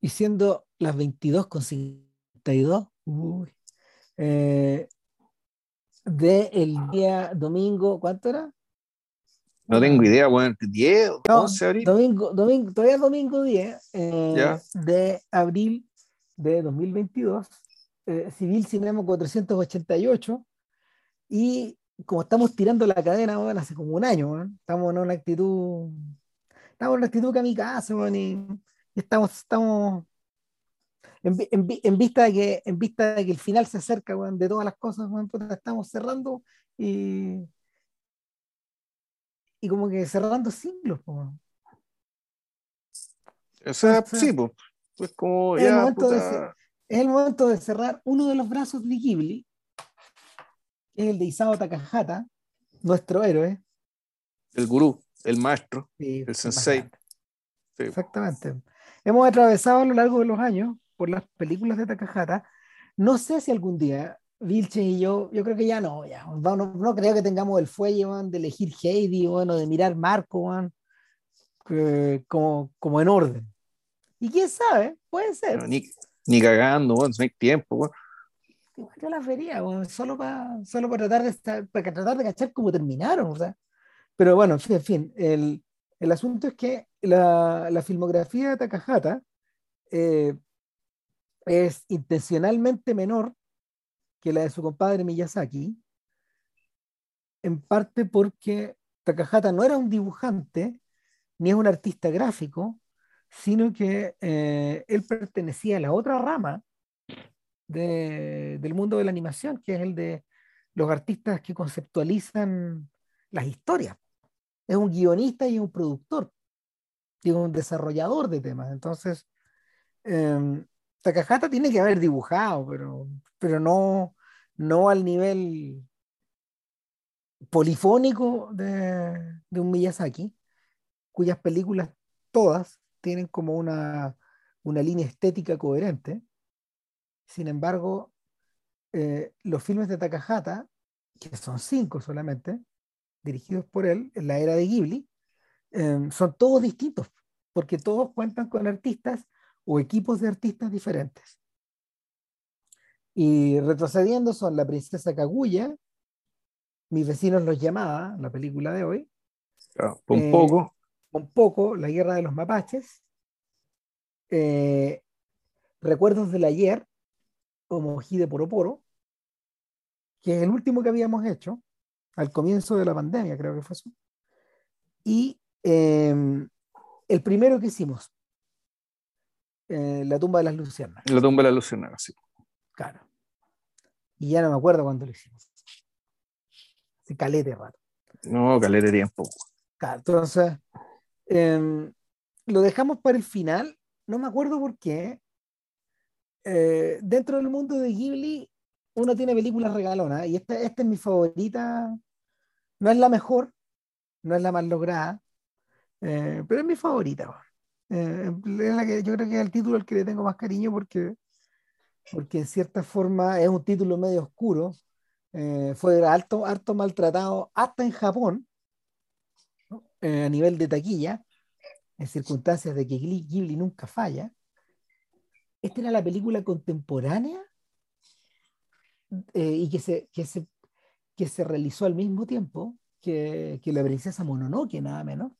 y siendo las 22.52 uy, eh, de el día domingo, ¿cuánto era? No tengo idea, bueno, 10, No, 11 de abril. Domingo, domingo, todavía es domingo 10 eh, de abril de 2022, eh, Civil Cinema 488, y como estamos tirando la cadena weón, hace como un año, weón, estamos en una actitud, estamos en una actitud kamikaze, y, y estamos, estamos en, en vi- en vista de que, en vista de que el final se acerca, weón, de todas las cosas, weón, puta, estamos cerrando y, y como que cerrando siglos, weón. O sea, o sea, sí, pues. Pues como es el momento de puta, Es el momento de cerrar uno de los brazos de Ghibli, que es el de Isao Takahata, nuestro héroe. el gurú, el maestro, Sí, el sensei. Sí. Exactamente. Hemos atravesado a lo largo de los años por las películas de Takahata. No sé si algún día Vilche y yo, yo creo que ya no, ya. No, no- creo que tengamos el fuelle weón, de elegir Heidi bueno, de mirar Marco weón, que- como, como en orden. Y quién sabe, puede ser. No, ni, ni cagando, bueno, no hay tiempo, weón. Igual yo las vería, solo para solo para tratar de estar, para tratar de cachar cómo terminaron, o sea. Pero bueno, en fin, en fin, el, el asunto es que la, filmografía de Takahata eh, es intencionalmente menor que la de su compadre Miyazaki, en parte porque Takahata no era un dibujante ni es un artista gráfico, sino que eh, él pertenecía a la otra rama de- del mundo de la animación, que es el de los artistas que conceptualizan las historias. Es un guionista y un productor, y un desarrollador de temas. Entonces, em, Takahata tiene que haber dibujado, pero, pero no, no al nivel polifónico de, de un Miyazaki, cuyas películas todas tienen como una, una línea estética coherente. Sin embargo, eh, los filmes de Takahata, que son cinco solamente, dirigidos por él en la era de Ghibli, eh, son todos distintos, porque todos cuentan con artistas o equipos de artistas diferentes. Y retrocediendo son La Princesa Kaguya, Mis vecinos los llamaba, la película de hoy, Un Eh, poco, un poco La Guerra de los Mapaches, eh, Recuerdos del Ayer, o Mojí de Poroporo, que es el último que habíamos hecho, al comienzo de la pandemia, creo que fue eso. Y eh, el primero que hicimos, eh, La tumba de las luciérnagas, la tumba de la luciérnaga, sí. claro. Y ya no me acuerdo cuándo lo hicimos. Hace calete rato. No, caleta de tiempo. Claro, entonces, em, lo dejamos para el final. No me acuerdo por qué. Eh, dentro del mundo de Ghibli, uno tiene películas regalonas y esta, esta es mi favorita. No es la mejor, no es la más lograda, eh, pero es mi favorita. Eh, es la que, yo creo que es el título al que le tengo más cariño porque, porque en cierta forma es un título medio oscuro. Eh, fue harto, harto maltratado hasta en Japón ¿no? Eh, a nivel de taquilla, en circunstancias de que Ghibli, nunca falla. Esta era la película contemporánea eh, y que se, que, se, que se realizó al mismo tiempo que, que la princesa Mononoke, nada menos.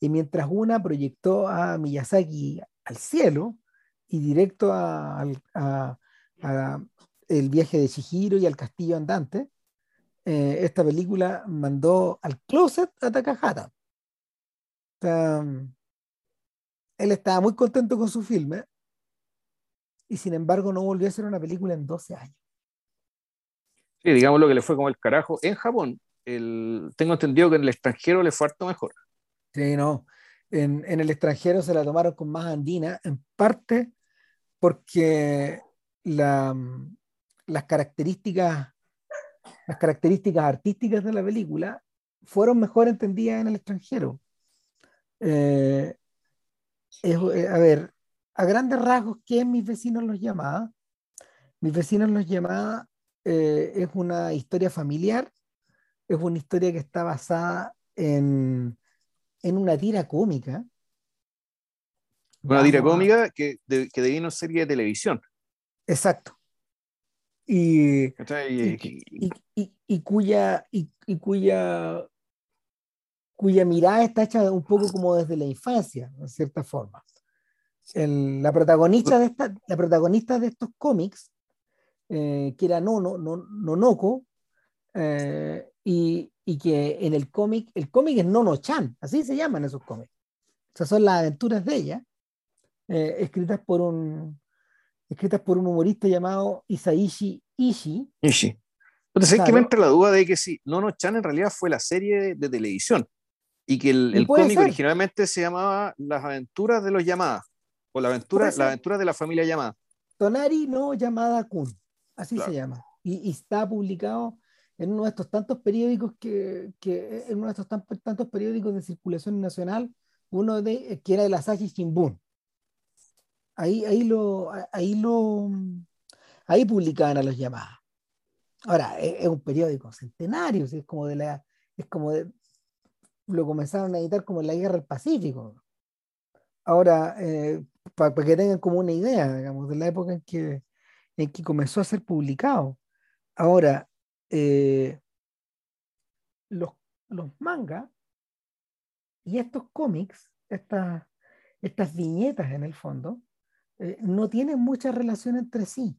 Y mientras una proyectó a Miyazaki al cielo y directo al- el viaje de Chihiro y al castillo andante, eh, esta película mandó al closet a Takahata. Él estaba muy contento con su filme y sin embargo no volvió a hacer una película en 12 años. Sí, digamos lo que le fue como el carajo. En Japón, tengo entendido que en el extranjero le fue harto mejor. Sí, no. En, el extranjero se la tomaron con más andina, en parte porque la, las características las características artísticas de la película fueron mejor entendidas en el extranjero. Eh, es- eh, a ver, a grandes rasgos, ¿qué mis vecinos los llamaba? Mis vecinos los llamaba eh, es una historia familiar, es una historia que está basada en, en una tira cómica Una tira cómica que, de, que debía una serie de televisión. Exacto. Y, y, y, y, cuya, y, cuya, cuya mirada está hecha un poco como desde la infancia, en cierta forma. El, la, protagonista de esta, la protagonista de estos cómics, eh, que era Nono, no, Nonoko, eh, y, y, que en el cómic, el cómic es Nono-chan, así se llaman esos cómics. O sea, son las aventuras de ella, eh, escritas por un escritas por un humorista llamado Isaishi Ishii. Ishii. Entonces claro. es que me entra la duda de que si Nono-chan en realidad fue la serie de, de televisión y que el, el cómic ser. originalmente se llamaba Las aventuras de los llamadas o la aventura, la aventura de la familia llamada. Tonari no llamada Kun, así claro. se llama. Y, y, está publicado en uno de estos tantos periódicos que, que en uno de estos tan, tantos periódicos de circulación nacional, uno de que era el Asahi Shimbun. Ahí, ahí lo, ahí lo, ahí publicaban a los llamadas. Ahora, es, es un periódico centenario, es como de la, es como de, lo comenzaron a editar como en la guerra del Pacífico. Ahora, eh, para pa que tengan como una idea, digamos, de la época en que, en que comenzó a ser publicado. Ahora, eh, los, los mangas y estos cómics, estas, estas viñetas en el fondo, eh, no tienen mucha relación entre sí.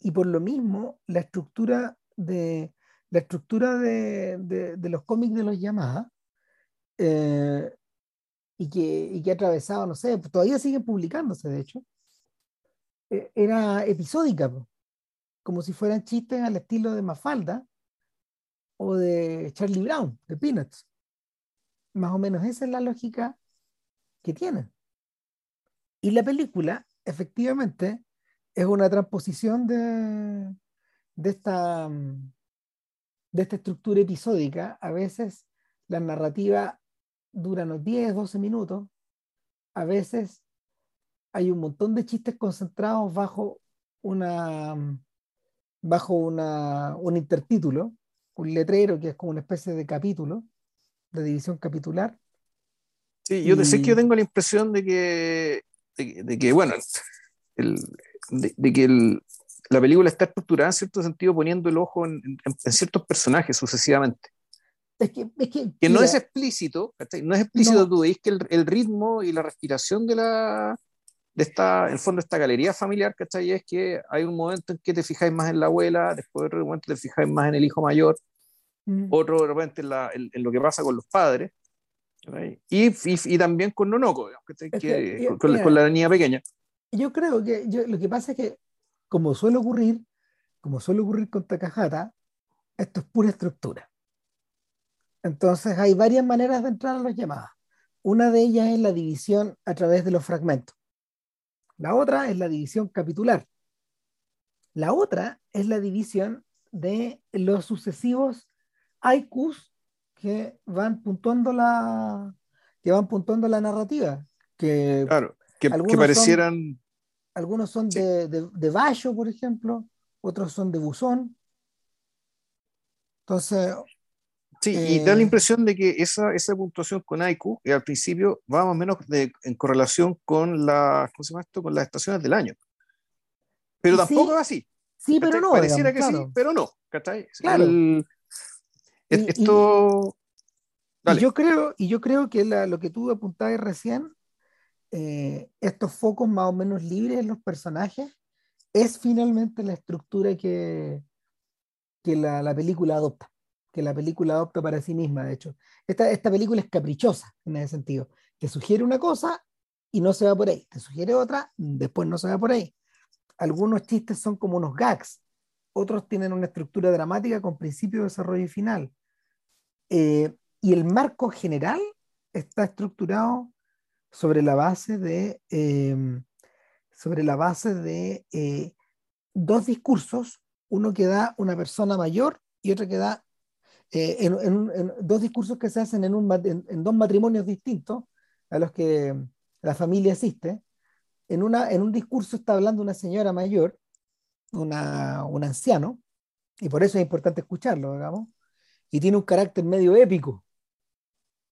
Y por lo mismo, la estructura de, la estructura de, de, los cómics de los Yamaha eh, y, que, y que ha atravesado, no sé, todavía siguen publicándose, de hecho, era episódica, como si fueran chistes al estilo de Mafalda o de Charlie Brown, de Peanuts. Más o menos esa es la lógica que tienen. Y la película, efectivamente, es una transposición de, de, esta, de esta estructura episódica. A veces la narrativa dura unos 10, 12 minutos. A veces hay un montón de chistes concentrados bajo una bajo una, un intertítulo, un letrero que es como una especie de capítulo, de división capitular. Sí, yo y... sé que yo tengo la impresión de que de, de que, bueno, el, de, de, que el, la película está estructurada en cierto sentido poniendo el ojo en, en, en ciertos personajes sucesivamente. Es que, es que, que no es explícito, no es explícito, no. tú veis que el, el, ritmo y la respiración de la de esta, en el fondo, esta galería familiar, ¿cachai? Es que hay un momento en que te fijáis más en la abuela, después de momento te fijáis más en el hijo mayor, mm. otro de repente en, la, en, en, lo que pasa con los padres, y, y, y, también con Nonoko, que, que, yo, con, mira, con, la niña pequeña. Yo creo que yo, lo que pasa es que, como suele ocurrir, como suele ocurrir con Takahata, esto es pura estructura. Entonces hay varias maneras de entrar a las llamadas. Una de ellas es la división a través de los fragmentos. La otra es la división capitular. La otra es la división de los sucesivos haikus que van puntuando la que van puntuando la narrativa que claro que, que parecieran son, algunos son sí. de, de, de Bayo por ejemplo otros son de Buzón entonces Sí, eh, y da la impresión de que esa, esa puntuación con Aiku eh, al principio va más o menos de, en correlación con, la, ¿cómo se llama esto? con las estaciones del año. Pero tampoco sí, es así. Sí, pero no. Pareciera digamos, que claro. sí, pero no. ¿cachai? Claro. El, y, esto. Y, y, yo creo, y yo creo que la, lo que tú apuntabas recién, eh, estos focos más o menos libres en los personajes, es finalmente la estructura que, que la, la película adopta que la película adopta para sí misma, de hecho. Esta, esta película es caprichosa en ese sentido. Te sugiere una cosa y no se va por ahí. Te sugiere otra, después no se va por ahí. Algunos chistes son como unos gags, otros tienen una estructura dramática con principio, desarrollo y final. Eh, y el marco general está estructurado sobre la base de, eh, sobre la base de eh, dos discursos, uno que da una persona mayor y otro que da eh, en, en, en, dos discursos que se hacen en, un, en, dos matrimonios distintos a los que la familia asiste. En, una, en un discurso está hablando una señora mayor, una, un anciano, y por eso es importante escucharlo, digamos, y tiene un carácter medio épico.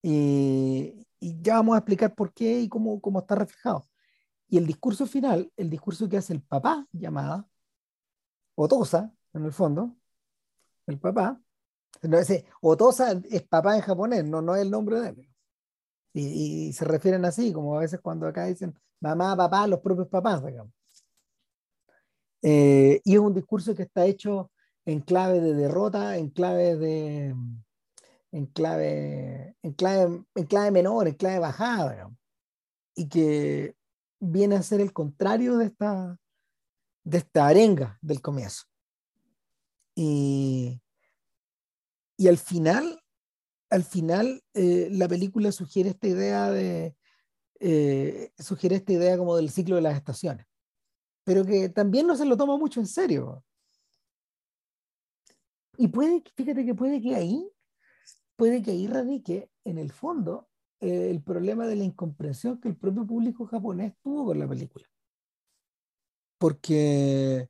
Y, y ya vamos a explicar por qué y cómo, cómo está reflejado. Y el discurso final, el discurso que hace el papá, llamada Otosa, en el fondo, el papá, no, ese, Otosa es papá en japonés, no, no es el nombre de él. Y, se refieren así, como a veces cuando acá dicen mamá, papá, los propios papás. Eh, y es un discurso que está hecho en clave de derrota, en clave de en clave, en clave, en clave menor, en clave bajada, y que viene a ser el contrario de esta, de esta arenga del comienzo. Y, y al final, al final eh, la película sugiere esta idea de, eh, sugiere esta idea como del ciclo de las estaciones, pero que también no se lo toma mucho en serio. Y puede, fíjate que puede que ahí, puede que ahí radique en el fondo eh, el problema de la incomprensión que el propio público japonés tuvo con la película. Porque,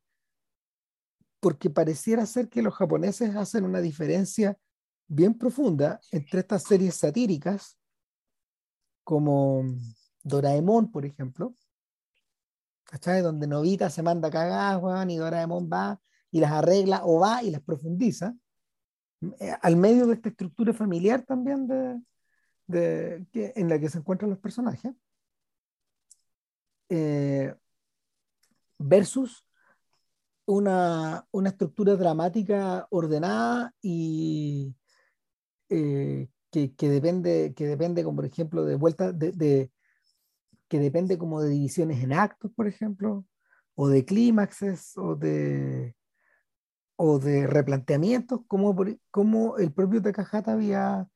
porque pareciera ser que los japoneses hacen una diferencia bien profunda entre estas series satíricas, como Doraemon, por ejemplo, ¿cachai? Donde Novita se manda cagadas, y Doraemon va y las arregla o va y las profundiza, eh, al medio de esta estructura familiar también de, en la que se encuentran los personajes, eh, versus una, una, estructura dramática ordenada y eh, que, que, depende, que depende, como por ejemplo, de vuelta, de, de, que depende como de divisiones en actos, por ejemplo, o de clímaxes, o de, o de replanteamientos, como, como el propio Takahata había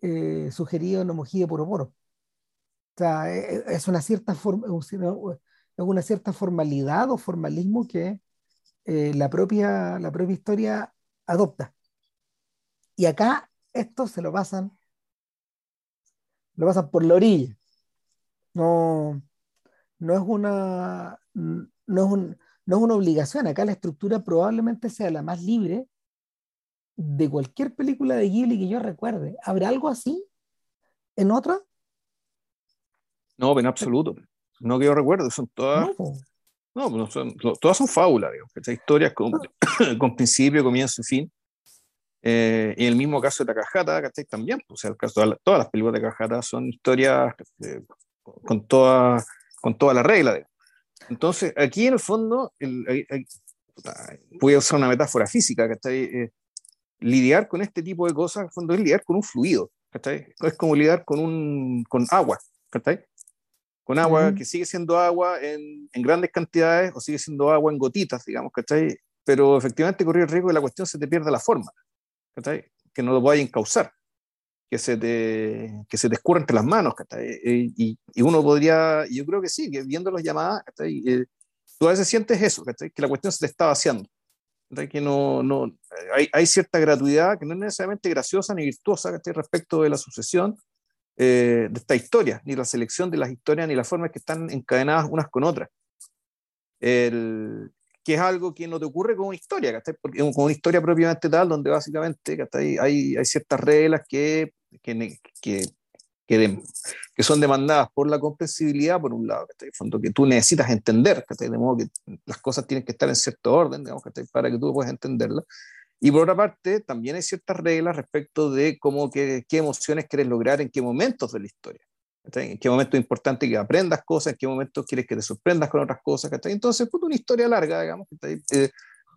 eh, sugerido en Homojide por Poro. O sea, e, e, es una cierta forma, es una cierta formalidad o formalismo que eh, la, propia, la propia historia adopta. Y acá esto se lo pasan, lo pasan por la orilla. No, no es una, no es, un, no es una obligación. Acá la estructura probablemente sea la más libre de cualquier película de Ghibli que yo recuerde. ¿Habrá algo así en otra? No, en absoluto. No que yo recuerdo, son todas. No, no son, todas son fábulas, digamos, historias con, con, principio, comienzo y fin. Eh, y en el mismo caso de Takahata, ¿cachai? También, o sea, el caso de todas las películas de Takahata son historias eh, con, toda, con toda la regla. Digamos. Entonces, aquí en el fondo, el, voy a usar una metáfora física, ¿cachai? Eh, lidiar con este tipo de cosas, cuando es lidiar con un fluido, ¿cachai? Es como lidiar con, un, con agua, ¿cachai? Con agua que sigue siendo agua en, en, grandes cantidades o sigue siendo agua en gotitas, digamos, ¿cachai? Pero efectivamente correr el riesgo de la cuestión se te pierda la forma, ¿cachai? Que no lo puedas encauzar, que se te, que se te escurra entre las manos, ¿cachai? Y, y, uno podría, yo creo que sí, que viendo las llamadas, ¿cachai? Eh, tú a veces sientes eso, ¿cachai? Que la cuestión se te está vaciando que no, no hay, hay, cierta gratuidad que no es necesariamente graciosa ni virtuosa respecto de la sucesión eh, de esta historia, ni la selección de las historias, ni las formas que están encadenadas unas con otras. El, que es algo que no te ocurre con una historia, Porque con una historia propiamente tal, donde básicamente hay, hay ciertas reglas que, que, que que, que, son demandadas por la comprensibilidad, por un lado, que, fondo, que tú necesitas entender, de modo que las cosas tienen que estar en cierto orden, digamos, para que tú puedas entenderlas. Y por otra parte, también hay ciertas reglas respecto de cómo, qué, emociones quieres lograr en qué momentos de la historia. En qué momento es importante que aprendas cosas, en qué momento quieres que te sorprendas con otras cosas. Entonces, puta, una historia larga, digamos, eh,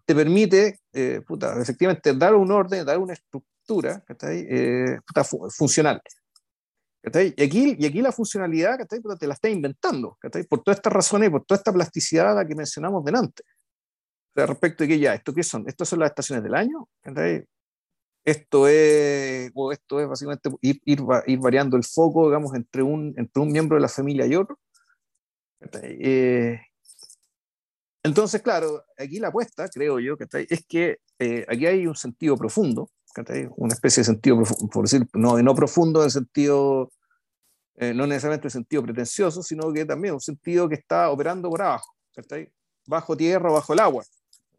te permite, eh, puta, efectivamente, dar un orden, dar una estructura eh, puta, funcional. Y aquí, y aquí la funcionalidad te la está inventando por todas estas razones y por toda esta plasticidad la que mencionamos delante. Respecto de que ya, ¿esto qué son? ¿Estas son las estaciones del año? Esto es, o esto es básicamente ir, ir, variando el foco, digamos, entre un, entre un miembro de la familia y otro. Eh, entonces, claro, aquí la apuesta, creo yo, es que eh, aquí hay un sentido profundo una especie de sentido, por decir, no, no profundo en el sentido, eh, no necesariamente en sentido pretencioso, sino que también un sentido que está operando por abajo, bajo tierra bajo el agua,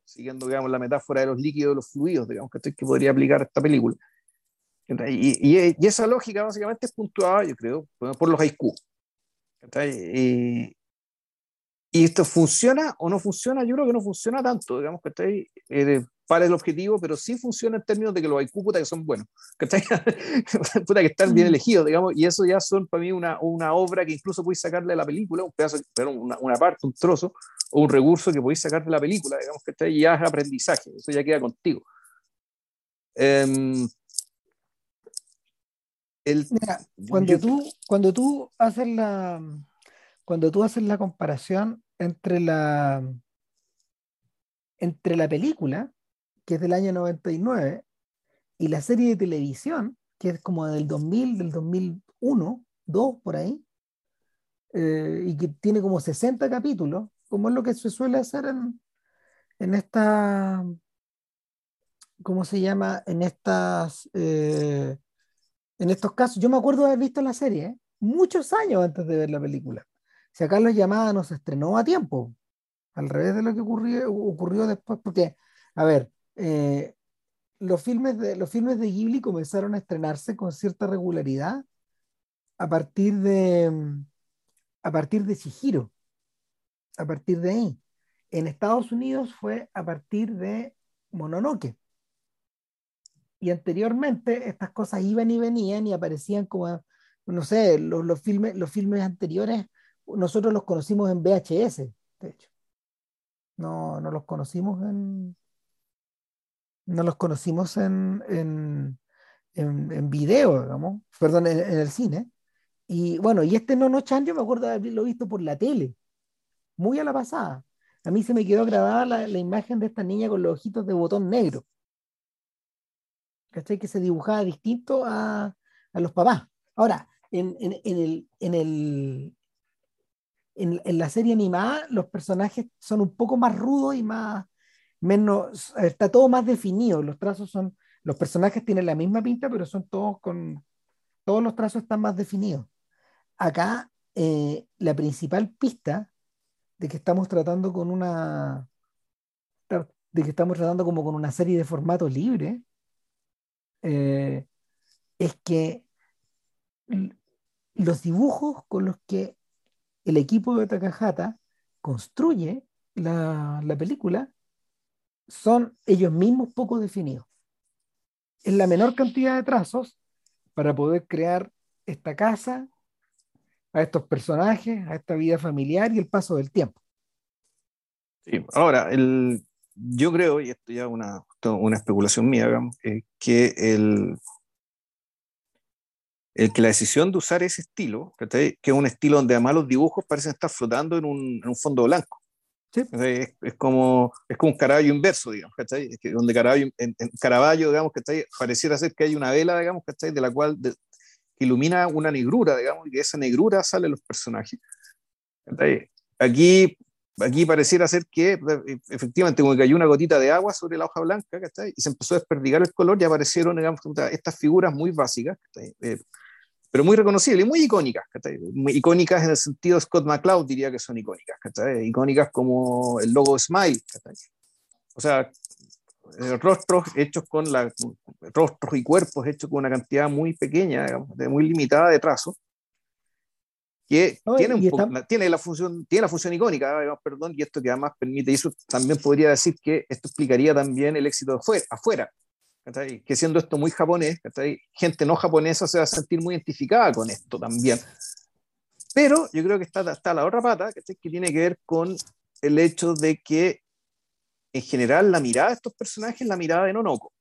siguiendo digamos, la metáfora de los líquidos, los fluidos, digamos, que podría aplicar esta película. Y, y, esa lógica básicamente es puntuada, yo creo, por los haiku. Y, y esto funciona o no funciona, yo creo que no funciona tanto, digamos, que eh, para el objetivo, pero sí funciona en términos de que los haiku puta que son buenos, que puta que están bien mm. elegidos, digamos, y eso ya son para mí una, una obra que incluso podéis sacarle a la película, un pedazo, pero una, una, parte, un trozo, o un recurso que podéis sacar de la película, digamos, que ya es aprendizaje, eso ya queda contigo. Eh, cuando, tú, cuando tú haces la cuando tú haces la comparación entre la entre la película, que es del año 99, y la serie de televisión, que es como del 2000, del 2001, 2 por ahí, eh, y que tiene como 60 capítulos, como es lo que se suele hacer en, en esta, ¿cómo se llama? En estas eh, en estos casos, yo me acuerdo de haber visto la serie ¿eh? muchos años antes de ver la película. Si acá Los Llamadas no se estrenó a tiempo, al revés de lo que ocurrió, ocurrió después, porque, a ver, eh, los, filmes de, los filmes de Ghibli comenzaron a estrenarse con cierta regularidad a partir de, a partir de Chihiro, a partir de ahí. En Estados Unidos fue a partir de Mononoke y anteriormente estas cosas iban y venían y aparecían como, no sé, los, los, filmes, los filmes anteriores, nosotros los conocimos en VHS, de hecho. No, no los conocimos en. No los conocimos en, en, en, video, digamos, perdón, en, el cine. Y bueno, y este Nono Chan yo me acuerdo de haberlo visto por la tele, muy a la pasada. A mí se me quedó grabada la, la imagen de esta niña con los ojitos de botón negro. ¿cachai? Que se dibujaba distinto a, a los papás. Ahora, en, en, en, el, en, el, en, la serie animada, los personajes son un poco más rudos y más, menos, está todo más definido. Los trazos son, los personajes tienen la misma pinta, pero son todos con, todos los trazos están más definidos. Acá, eh, la principal pista de que estamos tratando con una, de que estamos tratando como con una serie de formato libre, eh, es que los dibujos con los que el equipo de Takahata construye la, película son ellos mismos poco definidos. Es la menor cantidad de trazos para poder crear esta casa, a estos personajes, a esta vida familiar y el paso del tiempo. Sí, ahora, el, yo creo, y esto ya es una, una especulación mía, que el, el que la decisión de usar ese estilo, que es un estilo donde además los dibujos parecen estar flotando en un, en un fondo blanco. Es, es, como, es como un Caravaggio inverso, digamos, Es que donde Caravaggio, en, Caravaggio, digamos, que pareciera ser que hay una vela, digamos, de la cual que ilumina una negrura, digamos, y de esa negrura salen los personajes. Aquí aquí pareciera ser que e, efectivamente como que cayó una gotita de agua sobre la hoja blanca y se empezó a desperdigar el color y aparecieron digamos, estas figuras muy básicas eh, pero muy reconocibles y muy icónicas muy icónicas en el sentido Scott McCloud diría que son icónicas icónicas como el logo Smile o sea eh, rostros hechos con la rostros y cuerpos hechos con una cantidad muy pequeña muy limitada de trazos que tiene, un tiene, la función, tiene la función icónica, perdón, y esto que además permite, y eso también podría decir que esto explicaría también el éxito de afuera, afuera que siendo esto muy japonés, gente no japonesa se va a sentir muy identificada con esto también. Pero yo creo que está, está la otra pata, que tiene que ver con el hecho de que en general la mirada de estos personajes es la mirada de Nonoko,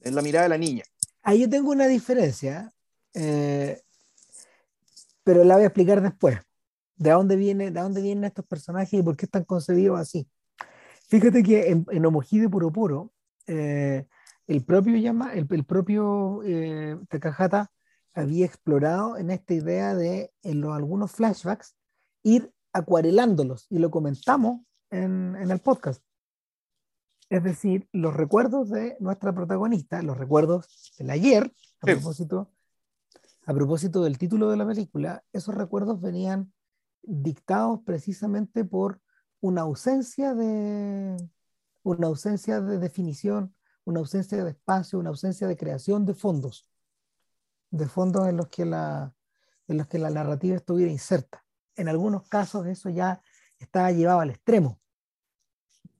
es la mirada de la niña. Ahí yo tengo una diferencia. Eh, pero la voy a explicar después. ¿De dónde, viene, de dónde vienen estos personajes y por qué están concebidos así? Fíjate que en, en Omojide Puro Puro, eh, el propio, el, el propio eh, Takahata había explorado en esta idea de, en los, algunos flashbacks, ir acuarelándolos, y lo comentamos en, en el podcast. Es decir, los recuerdos de nuestra protagonista, los recuerdos del ayer, a propósito, a propósito del título de la película, esos recuerdos venían dictados precisamente por una ausencia de una ausencia de definición, una ausencia de espacio, una ausencia de creación de fondos, de fondos en los que la, en los que la narrativa estuviera inserta. En algunos casos eso ya estaba llevado al extremo,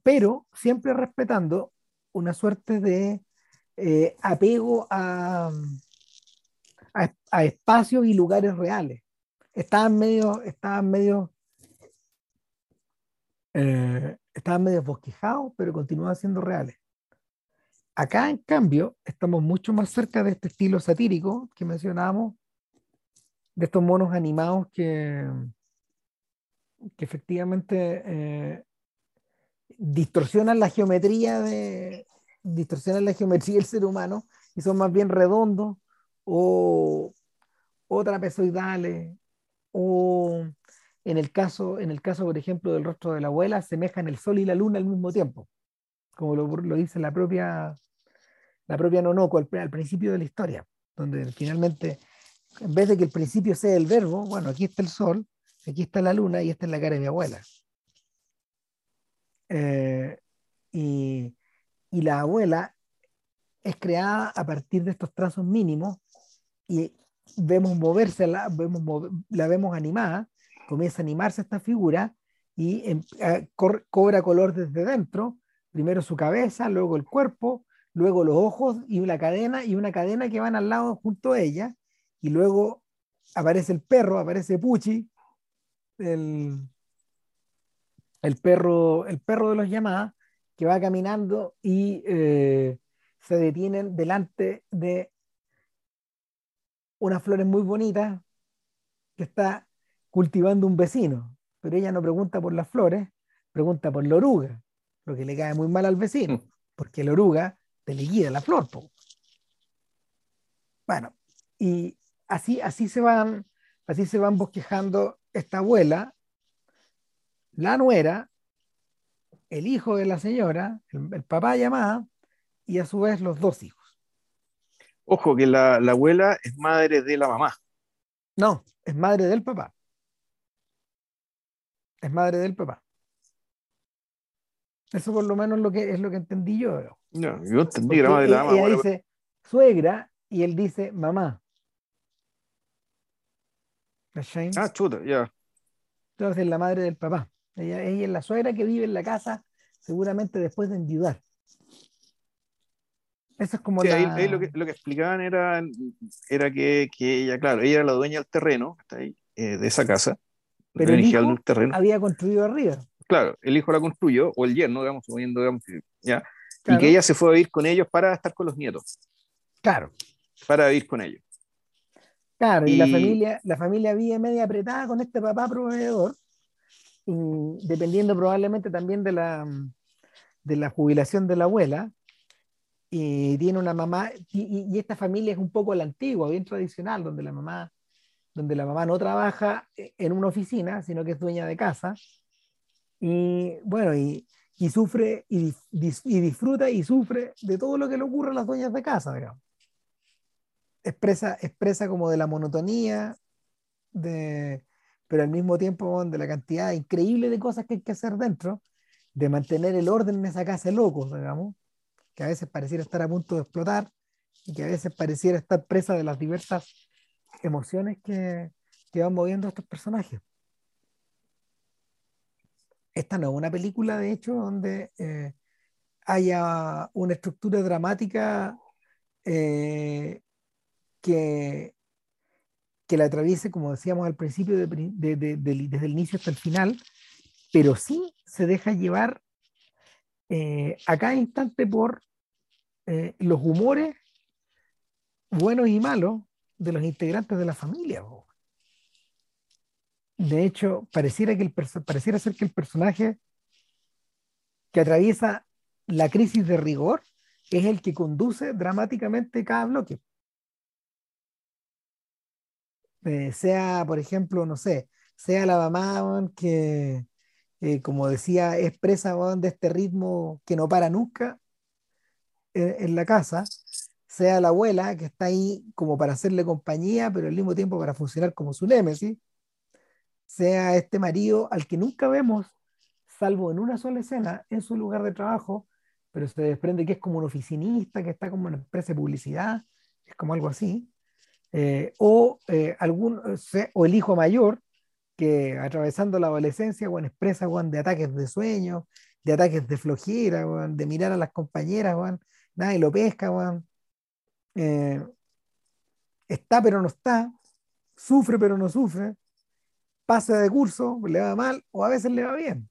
pero siempre respetando una suerte de eh, apego a, a, espacios y lugares reales. Estaban medio, estaban medio, eh, estaban medio bosquejados, pero continuaban siendo reales. Acá, en cambio, estamos mucho más cerca de este estilo satírico que mencionábamos, de estos monos animados que, que efectivamente eh, distorsionan la geometría de distorsionan la geometría del ser humano y son más bien redondos o, o trapezoidales o en el caso en el caso por ejemplo del rostro de la abuela semejan el sol y la luna al mismo tiempo como lo, lo dice la propia la propia Nonoko al, al principio de la historia donde finalmente en vez de que el principio sea el verbo bueno aquí está el sol aquí está la luna y esta es la cara de mi abuela. Eh, y, y, la abuela es creada a partir de estos trazos mínimos y vemos moverse, la vemos, la vemos animada, comienza a animarse esta figura y em, cobra color desde dentro, primero su cabeza, luego el cuerpo, luego los ojos y una cadena y una cadena que van al lado junto a ella y luego aparece el perro, aparece Puchi, el, el perro, el perro de los llamadas, que va caminando y eh, se detienen delante de unas flores muy bonitas que está cultivando un vecino. Pero ella no pregunta por las flores, pregunta por la oruga, lo que le cae muy mal al vecino, mm. porque la oruga te le la flor. Bueno, y así, así, se van, así se van bosquejando esta abuela la nuera, el hijo de la señora, el, papá llamada, y a su vez los dos hijos. Ojo, que la, abuela es madre de la mamá. No, es madre del papá. Es madre del papá. Eso por lo menos lo que, es lo que entendí yo. No, yo entendí que era madre de la mamá. Ella dice suegra y él dice mamá. Ah, chuta, ya. Entonces la madre del papá. Ella, es la suegra que vive en la casa, seguramente después de enviudar. Eso es como ahí, lo, que, lo, que, explicaban era, era que, que, ella, claro, ella era la dueña del terreno, eh, de esa casa. Pero el hijo terreno. había construido arriba. Claro, el hijo la construyó, o el yerno, digamos, suponiendo, digamos, ¿ya? Y que ella se fue a vivir con ellos para estar con los nietos. Claro. Para vivir con ellos. Claro, y, y la, familia, la familia vive media apretada con este papá proveedor dependiendo probablemente también de la, de la jubilación de la abuela, y tiene una mamá, y, esta familia es un poco la antigua, bien tradicional, donde la mamá, donde la mamá no trabaja en una oficina, sino que es dueña de casa, y bueno, y, y sufre y, disfruta y sufre de todo lo que le ocurre a las dueñas de casa, digamos. Expresa, expresa como de la monotonía, de, pero al mismo tiempo de la cantidad increíble de cosas que hay que hacer dentro, de mantener el orden en esa casa de locos, digamos, que a veces pareciera estar a punto de explotar y que a veces pareciera estar presa de las diversas emociones que, que van moviendo estos personajes. Esta no es una película, de hecho, donde eh, haya una estructura dramática eh, que, que la atraviese, como decíamos al principio, desde el inicio hasta el final, pero sí se deja llevar eh, a cada instante por los humores buenos y malos de los integrantes de la familia. De hecho, pareciera, que el pareciera ser que el personaje que atraviesa la crisis de rigor es el que conduce dramáticamente cada bloque. Eh, sea, por ejemplo, no sé, sea la mamá que, eh, como decía, es presa de este ritmo que no para nunca eh, en la casa, sea la abuela que está ahí como para hacerle compañía, pero al mismo tiempo para funcionar como su némesis, sea este marido al que nunca vemos, salvo en una sola escena, en su lugar de trabajo, pero se desprende que es como un oficinista que está como en una empresa de publicidad, es como algo así. Eh, o, eh, algún, o el hijo mayor que atravesando la adolescencia bueno, expresa bueno, de ataques de sueño, de ataques de flojera, bueno, de mirar a las compañeras, bueno, nadie lo pesca, bueno. Eh, está pero no está, sufre pero no sufre, pasa de curso, le va mal o a veces le va bien.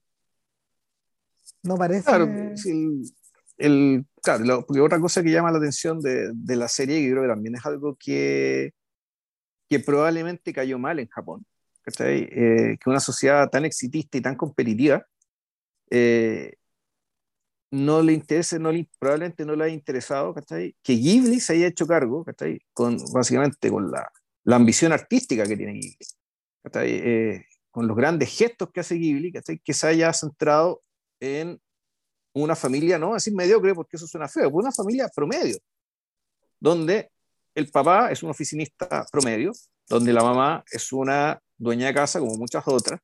No parece. Claro, el, claro porque otra cosa que llama la atención de, de, la serie, que creo que también es algo que, que probablemente cayó mal en Japón, eh, que una sociedad tan exitista y tan competitiva eh, no le interese, no le, probablemente no le haya interesado que Ghibli se haya hecho cargo con, básicamente con la, la ambición artística que tiene Ghibli, eh, con los grandes gestos que hace Ghibli, que se haya centrado en una familia, no así mediocre, porque eso suena feo, una familia promedio, donde el papá es un oficinista promedio, donde la mamá es una dueña de casa, como muchas otras,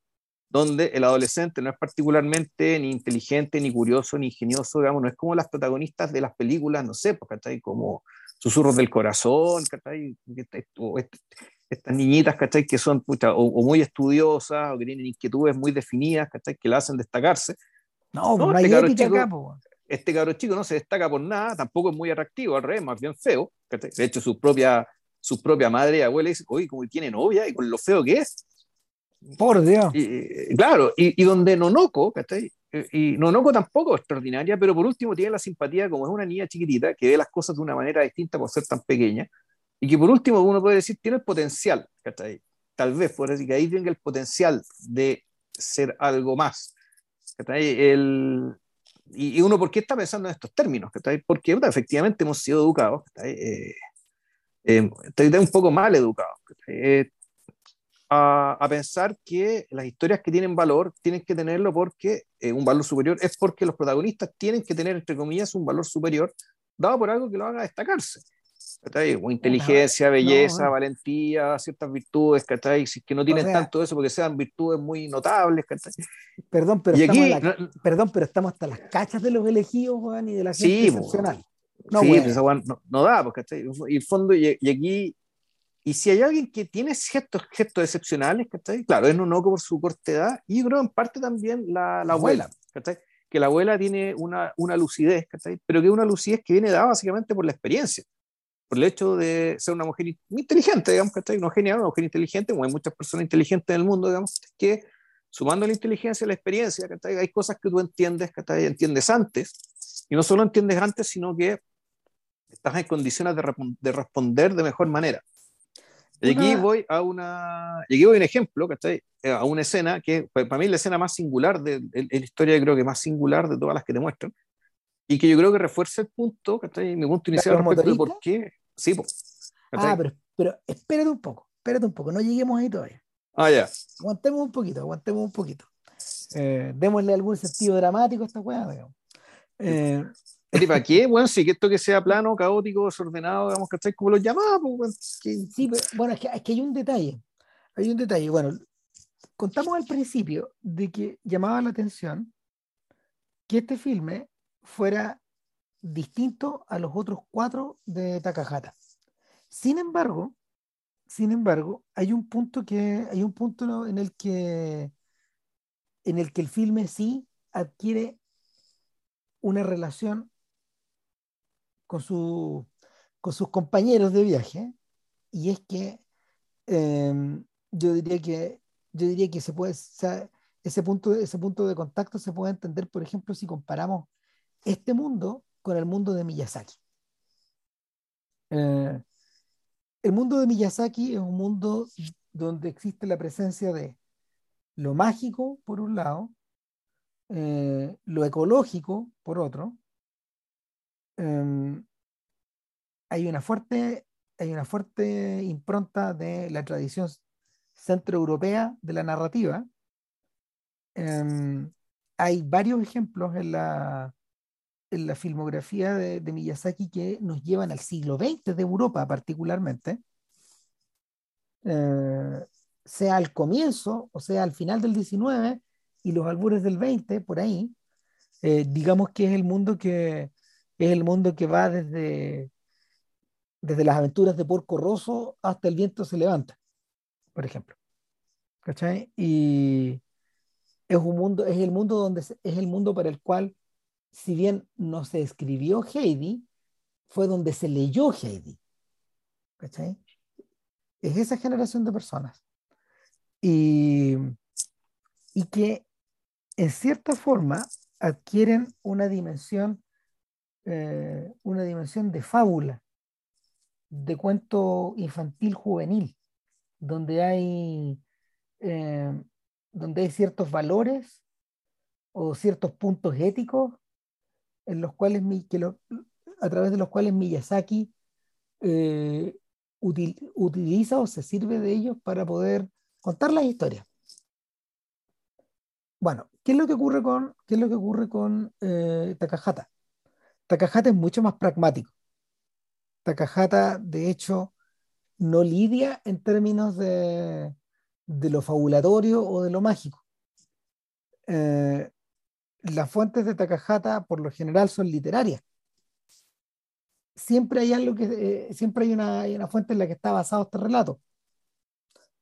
donde el adolescente no es particularmente ni inteligente, ni curioso, ni ingenioso, digamos, no es como las protagonistas de las películas, no sé, está ahí como Susurros del Corazón, o estas niñitas, ¿cachai? Que son o, muy estudiosas, o que tienen inquietudes muy definidas, ¿cachai? Que la hacen destacarse. No, no este cabro chico, este cabro chico no se destaca por nada, tampoco es muy atractivo, al revés, más bien feo. De hecho, su propia, su propia madre y abuela dice, oye, como tiene novia y con lo feo que es. Por Dios. Y, claro, y, y, donde Nonoko, ¿cachai? Y Nonoko tampoco es extraordinaria, pero por último tiene la simpatía como es una niña chiquitita que ve las cosas de una manera distinta por ser tan pequeña y que por último uno puede decir tiene el potencial, ¿cachai? Tal vez, por decir que ahí tenga el potencial de ser algo más. El, y, uno, ¿por qué está pensando en estos términos? Porque efectivamente hemos sido educados, eh, eh, un poco mal educados, eh, a, a, pensar que las historias que tienen valor tienen que tenerlo porque eh, un valor superior es porque los protagonistas tienen que tener, entre comillas, un valor superior dado por algo que lo haga destacarse. O inteligencia, belleza, valentía, ciertas virtudes, ¿cachai? Si que no tienen tanto eso porque sean virtudes muy notables, Perdón, pero, estamos perdón, pero estamos hasta las cachas de los elegidos, Juan, y de la gente excepcional. No, sí, pues, no, no, da, porque Y el fondo, y, aquí, y si hay alguien que tiene gestos, gestos excepcionales, ¿cachai? Claro, es no por su corta edad, y yo creo en parte también la, la abuela, ¿cachai? Que la abuela tiene una, una lucidez, ¿cachai? Pero que es una lucidez que viene dada básicamente por la experiencia por el hecho de ser una mujer inteligente, digamos, que Una genial, una mujer inteligente, como hay muchas personas inteligentes en el mundo, digamos, que sumando la inteligencia y la experiencia, que hay cosas que tú entiendes, que entiendes antes, y no solo entiendes antes, sino que estás en condiciones de, de responder de mejor manera. Y aquí voy a una, y aquí voy a un ejemplo, ¿cachai? Eh, a una escena que para mí es la escena más singular de, de, la historia, creo que más singular de todas las que te muestran, y que yo creo que refuerza el punto, ¿cachai? Mi punto inicial respecto de por qué. Sí, pues. Ah, pero, pero espérate un poco, espérate un poco, no lleguemos ahí todavía. Ah, ya. Aguantemos un poquito, aguantemos un poquito. Eh, démosle algún sentido dramático a esta weá, digamos. Eh, ¿Para qué? Bueno, sí, que esto que sea plano, caótico, desordenado, digamos, ¿cachai? Como lo llamamos, Sí, pero, bueno, es que, es que hay un detalle. Hay un detalle. Bueno, contamos al principio de que llamaba la atención que este filme fuera distinto a los otros cuatro de Takahata. Sin embargo, sin embargo, hay un punto que hay un punto en el que en el que el filme sí adquiere una relación con, su, con sus compañeros de viaje y es que em, yo diría que yo diría que se puede ese punto ese punto de contacto se puede entender por ejemplo si comparamos este mundo con el mundo de Miyazaki. Eh, el mundo de Miyazaki es un mundo donde existe la presencia de lo mágico, por un lado, eh, lo ecológico, por otro. Em, hay, una fuerte, hay una fuerte impronta de la tradición centroeuropea de la narrativa. Em, hay varios ejemplos en la, en la filmografía de, Miyazaki que nos llevan al siglo XX de Europa particularmente, eh, sea al comienzo o sea al final del XIX y los albures del XX, por ahí, Eh, digamos que es el mundo que es el mundo que va desde, desde las aventuras de Porco Rosso hasta el viento se levanta, por ejemplo. ¿Cachai? Y es un mundo, es el mundo donde es el mundo para el cual, si bien no se escribió Heidi, fue donde se leyó Heidi. ¿Cachai? Es esa generación de personas. Y, y que en cierta forma adquieren una dimensión, eh, una dimensión de fábula, de cuento infantil juvenil, donde hay, eh, donde hay ciertos valores o ciertos puntos éticos en los cuales que a través de los cuales Miyazaki eh, utiliza o se sirve de ellos para poder contar las historias. Bueno, ¿qué es lo que ocurre con, qué es lo que ocurre con eh, Takahata? Takahata es mucho más pragmático. Takahata, de hecho, no lidia en términos de, de lo fabulatorio o de lo mágico. Eh, las fuentes de Takahata, por lo general, son literarias. Siempre hay algo que, eh, siempre hay una, hay una fuente en la que está basado este relato.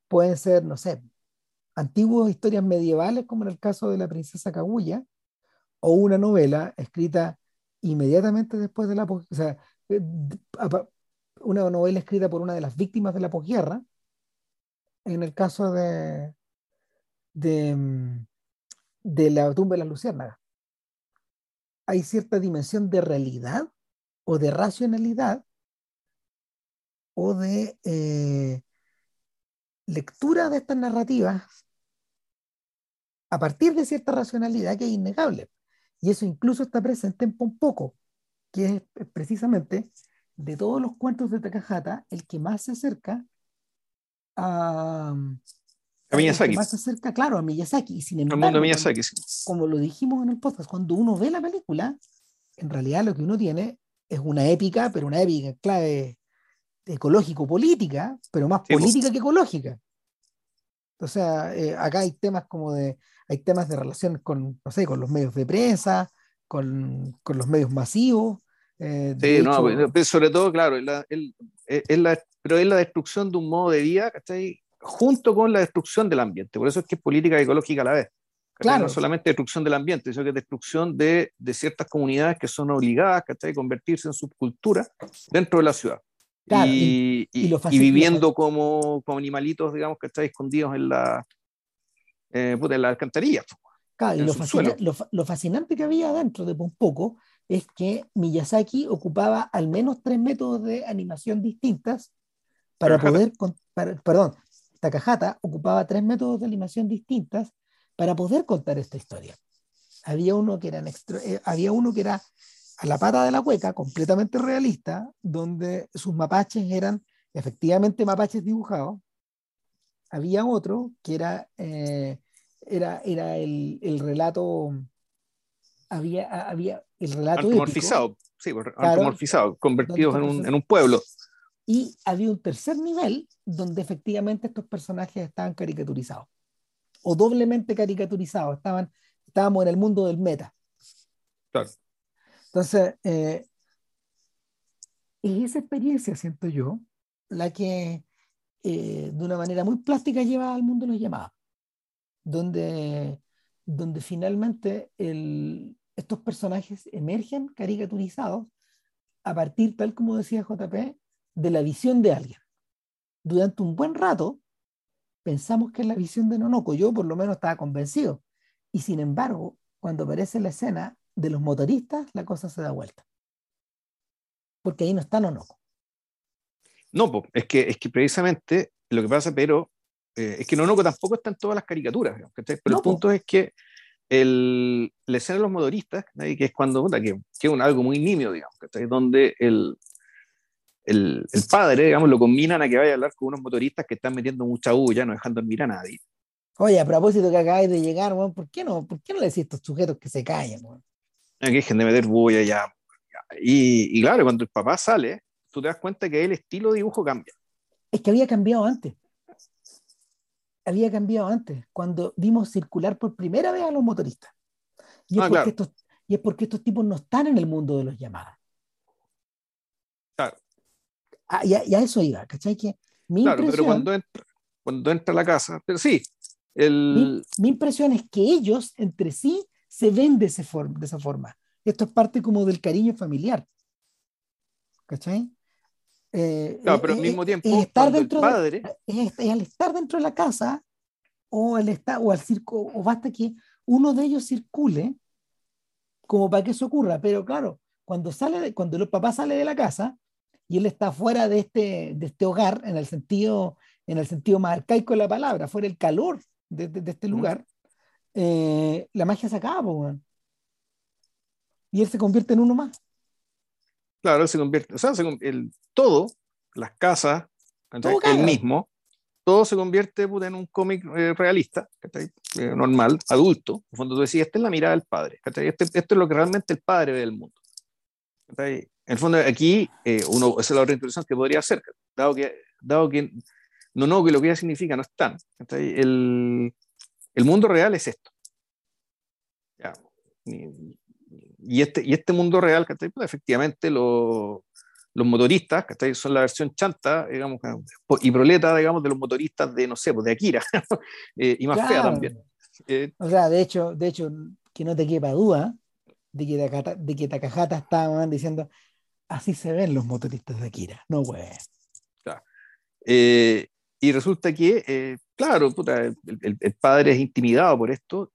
Pueden ser, no sé, antiguas historias medievales, como en el caso de la princesa Kaguya, o una novela escrita inmediatamente después de la o sea, eh, una novela escrita por una de las víctimas de la posguerra, en el caso de, de, mm, de la tumba de las luciérnagas. Hay cierta dimensión de realidad o de racionalidad o de eh, lectura de estas narrativas a partir de cierta racionalidad que es innegable. Y eso incluso está presente en Pompoco, que es precisamente de todos los cuentos de Takahata el que más se acerca a, a Miyazaki. más se acerca, claro, a Miyazaki. Y sin embargo, mundo Miyazaki, como lo dijimos en el podcast, cuando uno ve la película, en realidad lo que uno tiene es una épica, pero una épica en clave ecológico-política, pero más política que ecológica. O sea, eh, acá hay temas como de hay temas de relación con, no sé, con los medios de prensa, con, con los medios masivos. Eh, sí, no, pero sobre todo, claro, la, es la, pero es la destrucción de un modo de vida, ¿cachai? Junto con la destrucción del ambiente. Por eso es que es política ecológica a la vez. Claro. No solamente destrucción del ambiente, sino que es destrucción de, de ciertas comunidades que son obligadas a convertirse en subcultura dentro de la ciudad. y, y, y, viviendo como, como animalitos, digamos, que están escondidos en la, eh, en la alcantarilla. Claro, y lo, fascinante que había dentro de un poco es que Miyazaki ocupaba al menos tres métodos de animación distintas para poder, perdón, Takahata ocupaba tres métodos de animación distintas para poder contar esta historia. Había uno que era, eh, había uno que era a la pata de la cueca, completamente realista, donde sus mapaches eran efectivamente mapaches dibujados. Había otro que era eh, era, era el, el relato, había, había el relato antromorfizado, sí, pues, antromorfizado, convertidos en un, en un pueblo. Y había un tercer nivel donde efectivamente estos personajes estaban caricaturizados o doblemente caricaturizados, estaban, estábamos en el mundo del meta. Claro. Entonces, eh, es esa experiencia, siento yo, la que eh, de una manera muy plástica lleva al mundo los llamados donde, donde finalmente el, estos personajes emergen caricaturizados a partir, tal como decía JP, de la visión de alguien. Durante un buen rato pensamos que es la visión de Nonoko, yo por lo menos estaba convencido, y sin embargo, cuando aparece la escena de los motoristas, la cosa se da vuelta. Porque ahí no está Nonoko. No, es que, es que precisamente lo que pasa, pero eh, es que Nonoko tampoco está en todas las caricaturas, pero el punto es que el, la escena de los motoristas, que es cuando, que, que, es algo muy nimio, digamos, donde el, el, el, padre, digamos, lo combinan a que vaya a hablar con unos motoristas que están metiendo mucha bulla, no dejando dormir a nadie. Oye, a propósito que acabáis de llegar, ¿por, qué no, ¿por qué no le decís a estos sujetos que se callen? Que dejen de meter bulla ya. Y, y claro, cuando el papá sale, tú te das cuenta que el estilo de dibujo cambia. Es que había cambiado antes había cambiado antes, cuando vimos circular por primera vez a los motoristas. Y es, ah, porque, estos, y es porque estos tipos no están en el mundo de los llamadas. Ah, y, a, y, a, eso iba, ¿cachai? Que mi claro, pero impresión, cuando entra, cuando entra a la casa, pero sí, el... mi, mi impresión es que ellos entre sí se ven de, ese form, de esa forma. Esto es parte como del cariño familiar. ¿Cachai? Eh, claro, pero eh, al mismo eh, tiempo, es estar cuando el dentro padre, de, es, es al estar dentro de la casa o al estar o al circo o basta que uno de ellos circule como para que eso ocurra pero claro cuando sale cuando el papá sale de la casa y él está fuera de este de este hogar en el sentido en el sentido más arcaico de la palabra fuera el calor de, de, de este lugar eh, la magia se acaba y él se convierte en uno más claro él se convierte o sea se, el, todo las casas Todo el caga. mismo todo se convierte puta, en un cómic eh, realista, eh, normal, adulto. En fondo tú decís, esta es la mirada del padre, este, esto es lo que realmente el padre ve del mundo. En el fondo aquí, eh, uno, esa es la otra introducción que podría hacer, dado que, dado que no, no, que lo que ya significa no están. El, el mundo real es esto. Ya. Y, este, y este mundo real, pues, efectivamente lo, los motoristas, que son la versión chanta, digamos, y proleta, digamos, de los motoristas de, no sé, pues de Akira, eh, y más claro. fea también. Eh, o sea, de hecho, de hecho, que no te quepa duda de que, Takata, de que Takahata estaba diciendo, así se ven los motoristas de Akira, no güey. Eh, y resulta que, eh, claro, puta, el, padre es intimidado por esto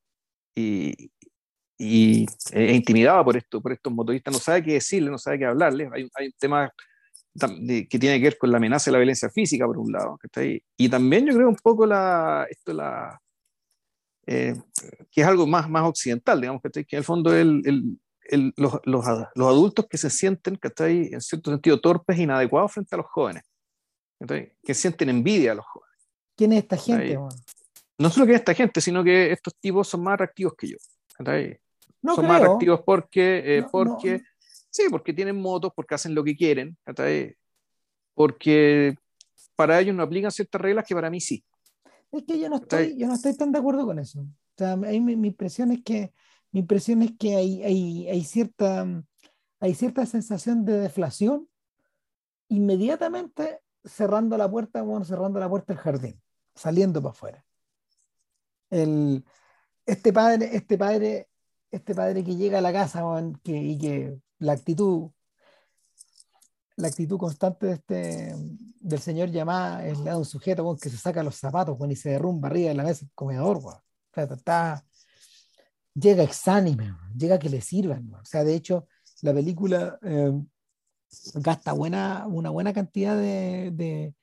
y, es intimidado por esto, por estos motoristas, no sabe qué decirle, no sabe qué hablarle. Hay, un tema que tiene que ver con la amenaza de la violencia física, por un lado. Y también yo creo un poco la, esto la, eh, que es algo más, más occidental, digamos, que, que en el fondo el, el, el, los, los, los, adultos que se sienten, que está ahí, en cierto sentido, torpes, inadecuados frente a los jóvenes, que, que sienten envidia a los jóvenes. ¿Quién es esta gente? No solo que es esta gente, sino que estos tipos son más atractivos que yo. No son creo. más atractivos porque, eh, No, porque no. sí, porque tienen motos, porque hacen lo que quieren, porque para ellos no aplican ciertas reglas que para mí sí. Es que yo no estoy, yo no estoy tan de acuerdo con eso. O sea, mi, mi impresión es que mi impresión es que hay, hay, hay cierta hay cierta sensación de deflación inmediatamente cerrando la puerta, bueno, cerrando la puerta del jardín, saliendo para afuera. El, este padre, este padre, este padre que llega a la casa man, que, y que la actitud, la actitud constante de este, del señor llamada es la de un sujeto man, que se saca los zapatos y se derrumba arriba de la mesa del comedor. sea, está, llega exánime, llega que le sirvan. O sea, de hecho, la película eh, gasta buena, una buena cantidad de, de,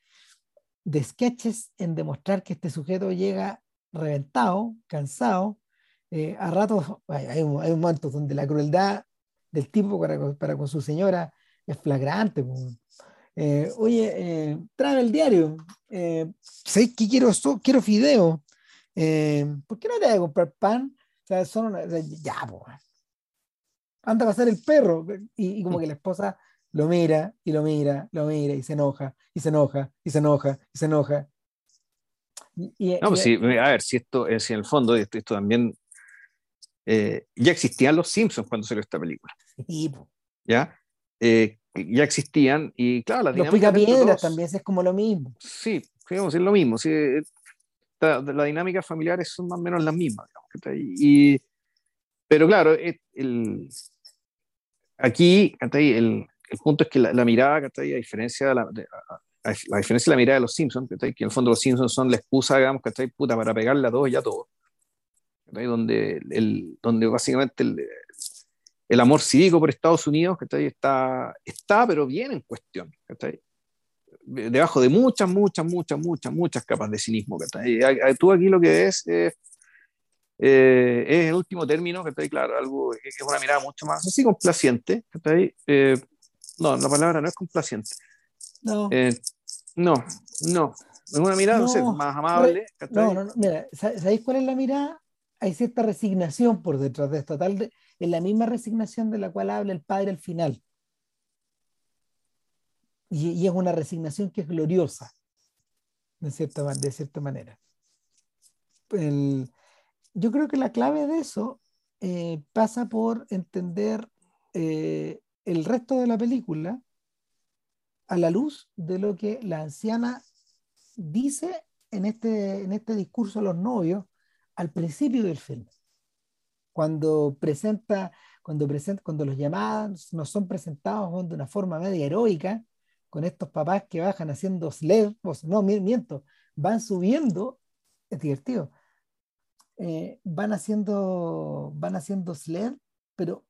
de sketches en demostrar que este sujeto llega reventado, cansado. Eh, a ratos hay, hay, un, hay, un, momento donde la crueldad del tipo para, para con su señora es flagrante. Eh, oye, eh, trae el diario. ¿Sabes qué quiero? Quiero fideo. ¿Por qué no te voy a comprar pan? O sea, son una, ya, anda a pasar el perro. Y, y como que la esposa lo mira y lo mira, lo mira y se enoja, y se enoja, y se enoja, y se enoja. Y, no, pues sí, a ver, si esto es si en el fondo, esto, esto también eh, ya existían los Simpsons cuando salió esta película. Sí, ¿Ya? Eh, ya existían y claro, la Los picapiedras también es como lo mismo. Sí, digamos, es lo mismo. Sí, la, la dinámica familiares son más o menos las mismas. Digamos, y, pero claro, el, aquí el, el punto es que la, la mirada, a diferencia de la, de, a, a diferencia de la mirada de los Simpsons, que en el fondo los Simpsons son la excusa, digamos, que puta para pegarle a todos y a todos. Donde, el, donde básicamente el, el, amor cívico por Estados Unidos está, está, pero bien en cuestión. Debajo de muchas, muchas, muchas, muchas, muchas capas de cinismo. Tú aquí lo que ves es, eh, es el último término, que claro, algo que es una mirada mucho más así complaciente. Eh, no, la palabra no es complaciente. No. Eh, no, no. Es una mirada, no, no sé, más amable. No, no, no, mira, ¿sabéis cuál es la mirada? Hay cierta resignación por detrás de esto, tal de, en la misma resignación de la cual habla el padre al final. Y, y es una resignación que es gloriosa, de cierta, de cierta manera. El, yo creo que la clave de eso eh, pasa por entender eh, el resto de la película a la luz de lo que la anciana dice en este, en este discurso a los novios al principio del film. Cuando presenta, cuando presenta, cuando los llamados nos son presentados de una forma media heroica, con estos papás que bajan haciendo sled, no, miento, van subiendo, es divertido, eh, van haciendo, van haciendo sled, pero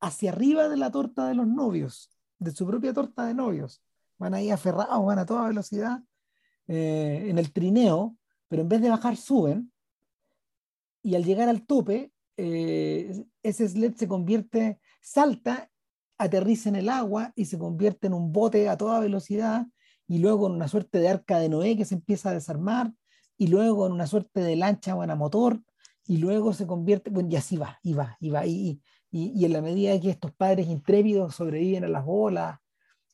hacia arriba de la torta de los novios, de su propia torta de novios. Van ahí aferrados, van a toda velocidad eh, en el trineo, pero en vez de bajar suben y al llegar al tope, eh, ese sled se convierte, salta, aterriza en el agua y se convierte en un bote a toda velocidad y luego en una suerte de arca de Noé que se empieza a desarmar y luego en una suerte de lancha o a motor y luego se convierte, bueno, y así va, y va, y va, y, y, en la medida que estos padres intrépidos sobreviven a las olas,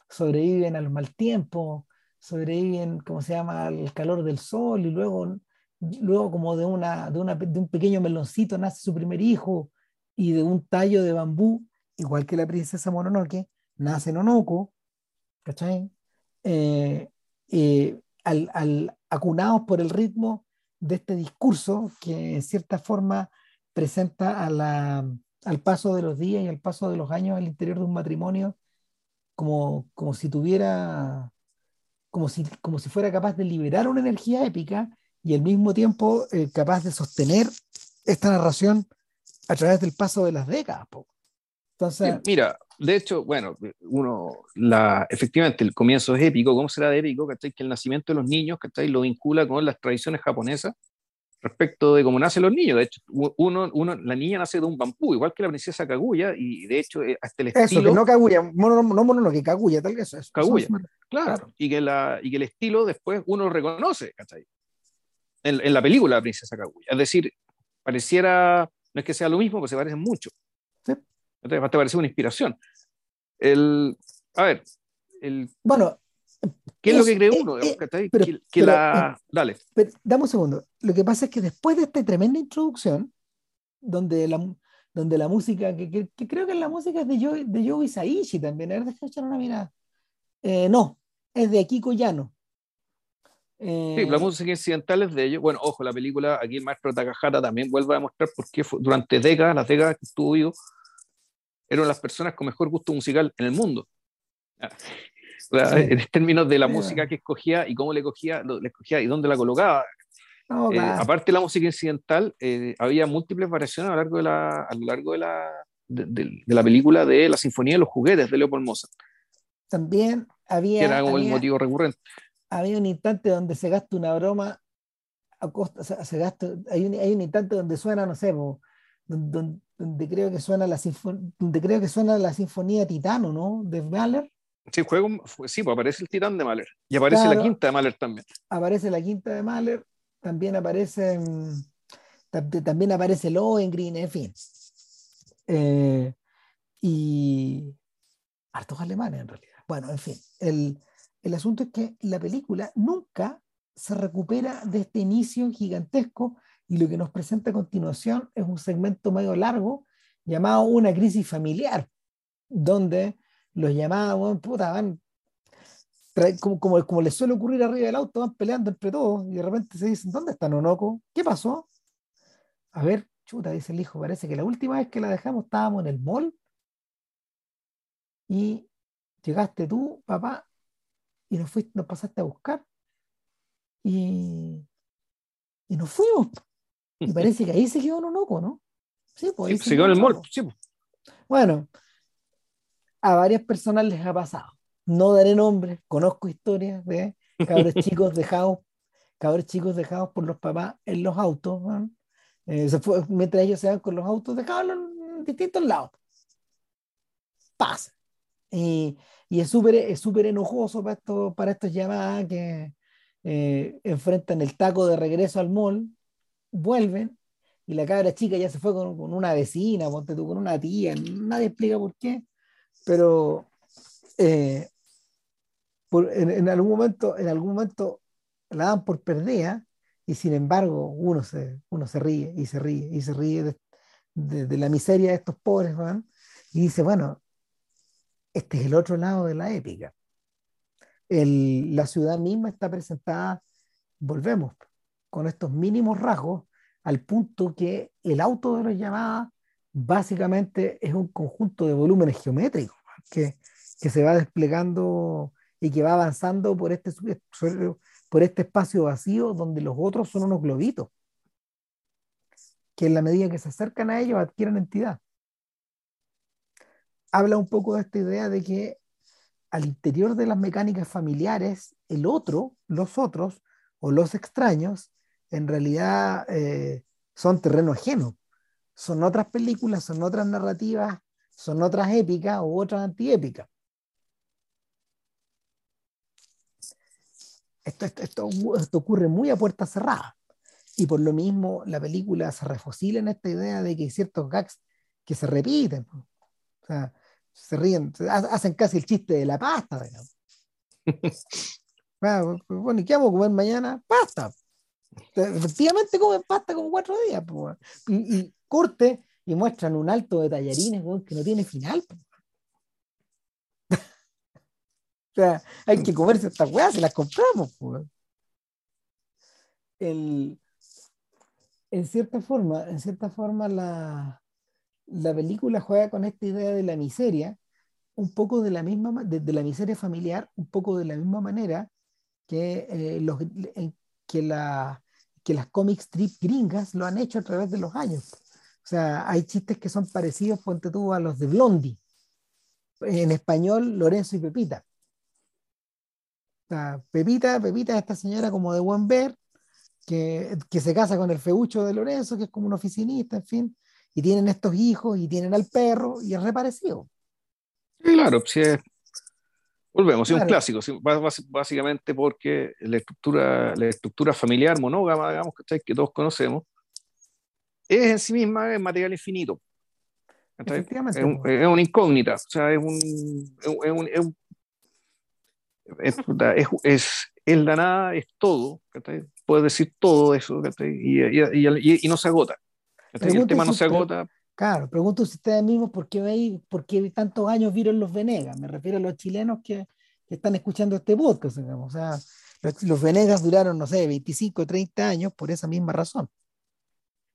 sobreviven al mal tiempo, sobreviven, ¿cómo se llama?, al calor del sol y luego, luego como de, una, de, una, de un pequeño meloncito nace su primer hijo y de un tallo de bambú, igual que la princesa Mononoke, nace Nonoko, ¿cachai? Eh, eh, al, acunados por el ritmo de este discurso que en cierta forma presenta al paso de los días y al paso de los años al interior de un matrimonio como, como si tuviera, como si, como si fuera capaz de liberar una energía épica y al mismo tiempo eh, capaz de sostener esta narración a través del paso de las décadas. Entonces, Mira, de hecho, bueno, uno, la, efectivamente, el comienzo es épico. ¿Cómo será de épico? Que el nacimiento de los niños lo vincula con las tradiciones japonesas respecto de cómo nacen los niños. De hecho, uno, uno, la niña nace de un bambú, igual que la princesa Kaguya, y de hecho, eh, hasta el estilo... Eso, que no Kaguya, no, no, no, que Kaguya, tal que eso. Kaguya, claro, Y, que la, y que el estilo después uno reconoce, ¿cachai? En, en, la película La princesa Kaguya. Es decir, pareciera, no es que sea lo mismo, pero se parecen mucho. Sí. Entonces, te parece una inspiración. El, a ver, el... Bueno, ¿Qué es, lo que cree uno? Eh, que, la... Eh, Dale. dame un segundo. Lo que pasa es que después de esta tremenda introducción, donde la, donde la música, que, creo que la música es de Joe, de Joe Isaichi también, a ver, déjame echar una mirada. Eh, no, es de Akiko Yano. sí, la música incidental es de ellos. Bueno, ojo, la película, aquí el maestro Takahata también vuelve a demostrar por qué durante décadas, las décadas que estuvo vivo, eran las personas con mejor gusto musical en el mundo. En términos de la música que escogía y cómo le cogía, le escogía y dónde la colocaba. Eh, aparte de la música incidental, eh, había múltiples variaciones a lo largo de la, a lo largo de la, de, la película de la Sinfonía de los Juguetes de Leopold Mozart. También había. Que era como el motivo recurrente. Había un instante donde se gasta una broma, a costa, se gasta, hay, un, hay un instante donde suena, no sé, donde, donde, creo que suena la donde creo que suena la sinfonía Titano, ¿no? De Mahler. Sí, juego, sí, pues aparece el titán de Mahler. Y aparece la quinta de Mahler también. Aparece la quinta de Mahler, también aparece, también aparece Lohengrin, en fin. Eh, y hartos alemanes en realidad. Bueno, en fin, el, el asunto es que la película nunca se recupera de este inicio gigantesco y lo que nos presenta a continuación es un segmento medio largo llamado Una crisis familiar, donde los llamados, puta, van, como, como, como, les suele ocurrir arriba del auto, van peleando entre todos y de repente se dicen, ¿dónde está Nonoco? ¿Qué pasó? A ver, chuta, dice el hijo, parece que la última vez que la dejamos estábamos en el mall y llegaste tú, papá, y nos, fuiste, nos pasaste a buscar y, y nos fuimos. Y parece que ahí se quedó Nonoco, ¿no? Sí, pues se, quedó en el mall. Sí, pues. Bueno, a varias personas les ha pasado. No daré nombres, conozco historias de cabros chicos dejados, cabros chicos dejados por los papás en los autos, eh, mientras ellos se van con los autos dejados en distintos lados. Pasa. Y, y es súper es súper enojoso para, esto, para estos llamadas que eh, enfrentan el taco de regreso al mall, vuelven y la cabra chica ya se fue con, con una vecina, con una tía, nadie explica por qué pero eh, en, algún momento, en algún momento la dan por perdida y sin embargo uno se, uno se ríe y se ríe y se ríe de, de, la miseria de estos pobres, van, y dice, bueno, este es el otro lado de la épica. El, la ciudad misma está presentada, volvemos, con estos mínimos rasgos, al punto que el auto de los llamadas básicamente es un conjunto de volúmenes geométricos que, que se va desplegando y que va avanzando por este, por este espacio vacío donde los otros son unos globitos que en la medida que se acercan a ellos adquieren entidad. Habla un poco de esta idea de que al interior de las mecánicas familiares, el otro, los otros o los extraños, en realidad eh, son terreno ajeno. Son otras películas, son otras narrativas, son otras épicas o otras antiépicas. Esto, esto, esto, esto ocurre muy a puerta cerrada. Y por lo mismo la película se refosila en esta idea de que hay ciertos gags que se repiten. O sea, se ríen, hacen casi el chiste de la pasta. Ah, bueno, ¿y qué vamos a comer mañana? Pasta. Efectivamente comen pasta como cuatro días. Y, corte y muestran un alto de tallarines que no tiene final. o sea, hay que comerse estas weas, se las compramos. El, en cierta forma, en cierta forma la, la película juega con esta idea de la miseria, un poco de la misma, de, la miseria familiar, un poco de la misma manera que, eh, los, que, la, que las comic strip gringas lo han hecho a través de los años. O sea, hay chistes que son parecidos, ponte tú, a los de Blondie. En español, Lorenzo y Pepita. O sea, Pepita, Pepita es esta señora como de buen ver, que, se casa con el feucho de Lorenzo, que es como un oficinista, en fin, y tienen estos hijos y tienen al perro y es reparecido. Claro, si volvemos, es un clásico, básicamente porque la estructura, la estructura familiar monógama, digamos, que todos conocemos, es en sí misma material infinito. Es, una incógnita, o sea, es un, es, un, es, es, es, la nada, es todo, puede decir todo eso y, no se agota. El tema no se agota. Claro, pregunto si ustedes mismos por qué, veis, por qué tantos años vieron los Venegas. Me refiero a los chilenos que, están escuchando este podcast. O sea, los, Venegas duraron, no sé, 25, 30 años por esa misma razón.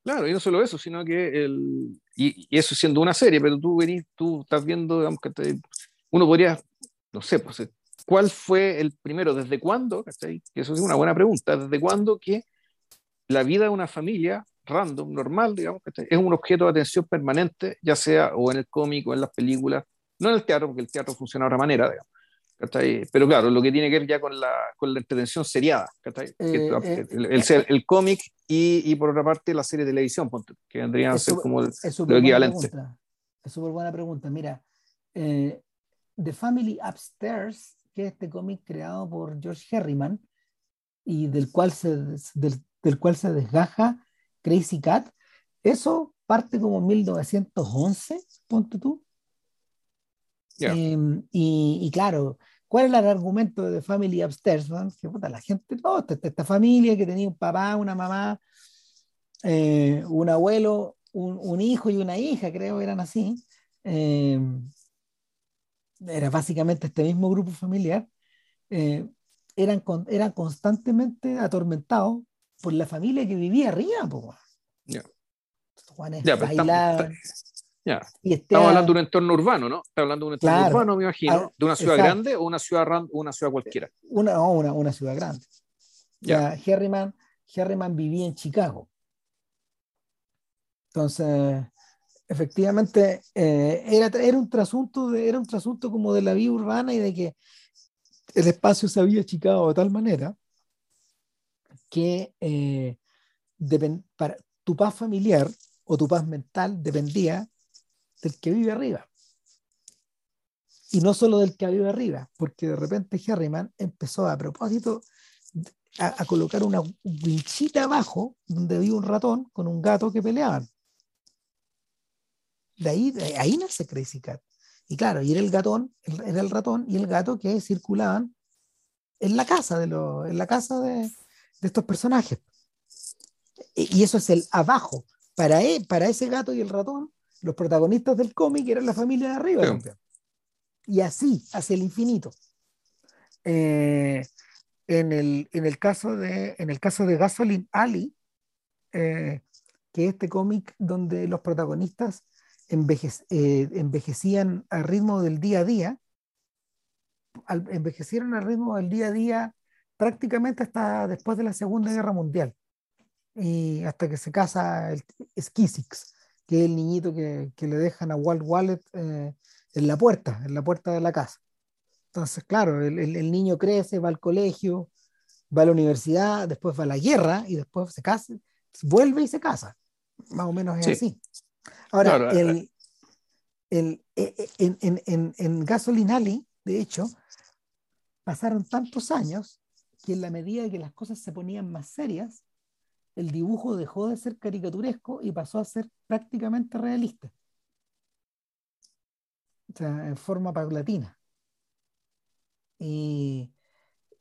Claro, y no solo eso, sino que el, y, eso siendo una serie, pero tú venís, tú estás viendo, digamos que uno podría, no sé, pues ¿Cuál fue el primero? ¿Desde cuándo? Eso es una buena pregunta. ¿Desde cuándo que la vida de una familia random, normal, digamos, es un objeto de atención permanente, ya sea o en el cómic o en las películas, no en el teatro, porque el teatro funciona de otra manera, digamos. Pero claro, lo que tiene que ver ya con la, con la entretención seriada, eh, eh, el, el, el cómic y, y, por otra parte la serie de televisión, que vendrían a ser como el, lo equivalente. Es súper buena pregunta. Mira, eh, The Family Upstairs este cómic creado por George Herriman y del cual se, del, cual se desgaja Crazy Cat, eso parte como 1911, ponte tú. Em, y, claro, ¿cuál es el argumento de The Family Upstairs? Que puta, la gente, oh, esta, familia que tenía un papá, una mamá, eh, un abuelo, un, hijo y una hija, creo eran así. Em, era básicamente este mismo grupo familiar, eh, eran, eran constantemente atormentados por la familia que vivía arriba. Po. Ya. estamos, hablando de un entorno urbano, ¿no? Estamos hablando de un entorno urbano, me imagino. Ah, ¿De una ciudad grande o una ciudad, una ciudad cualquiera? Una, una, una ciudad grande. Ya. Herriman, Herriman vivía en Chicago. Entonces, efectivamente eh, era, era, un trasunto de, era un trasunto como de la vida urbana y de que el espacio se había achicado de tal manera que eh, para, tu paz familiar o tu paz mental dependía del que vive arriba. Y no solo del que vive arriba, porque de repente Harriman empezó a propósito a, colocar una winchita abajo donde había un ratón con un gato que peleaban. De ahí, ahí nace Crazy Cat. Y claro, y era el gatón, era el ratón y el gato que circulaban en la casa de, en la casa de, estos personajes. Y eso es el abajo, para, e, para ese gato y el ratón, los protagonistas del cómic eran la familia de arriba. Y así, hacia el infinito. Eh, en, el, en, el caso de, en el caso de Gasoline Alley, eh, que es este cómic donde los protagonistas eh, envejecían al ritmo del día a día, envejecieron al ritmo del día a día prácticamente hasta después de la Segunda Guerra Mundial y hasta que se casa el Skisix, que es el niñito que, que le dejan a Walt Wallet eh, en la puerta, en la puerta de la casa. Entonces, claro, el, el, niño crece, va al colegio, va a la universidad, después va a la guerra y después se casa, vuelve y se casa. Más o menos es así. Ahora, el, el, e, e, en, en, en, en Gasoline Alley, de hecho, pasaron tantos años que en la medida que las cosas se ponían más serias, el dibujo dejó de ser caricaturesco y pasó a ser prácticamente realista. O sea, en forma paulatina. Y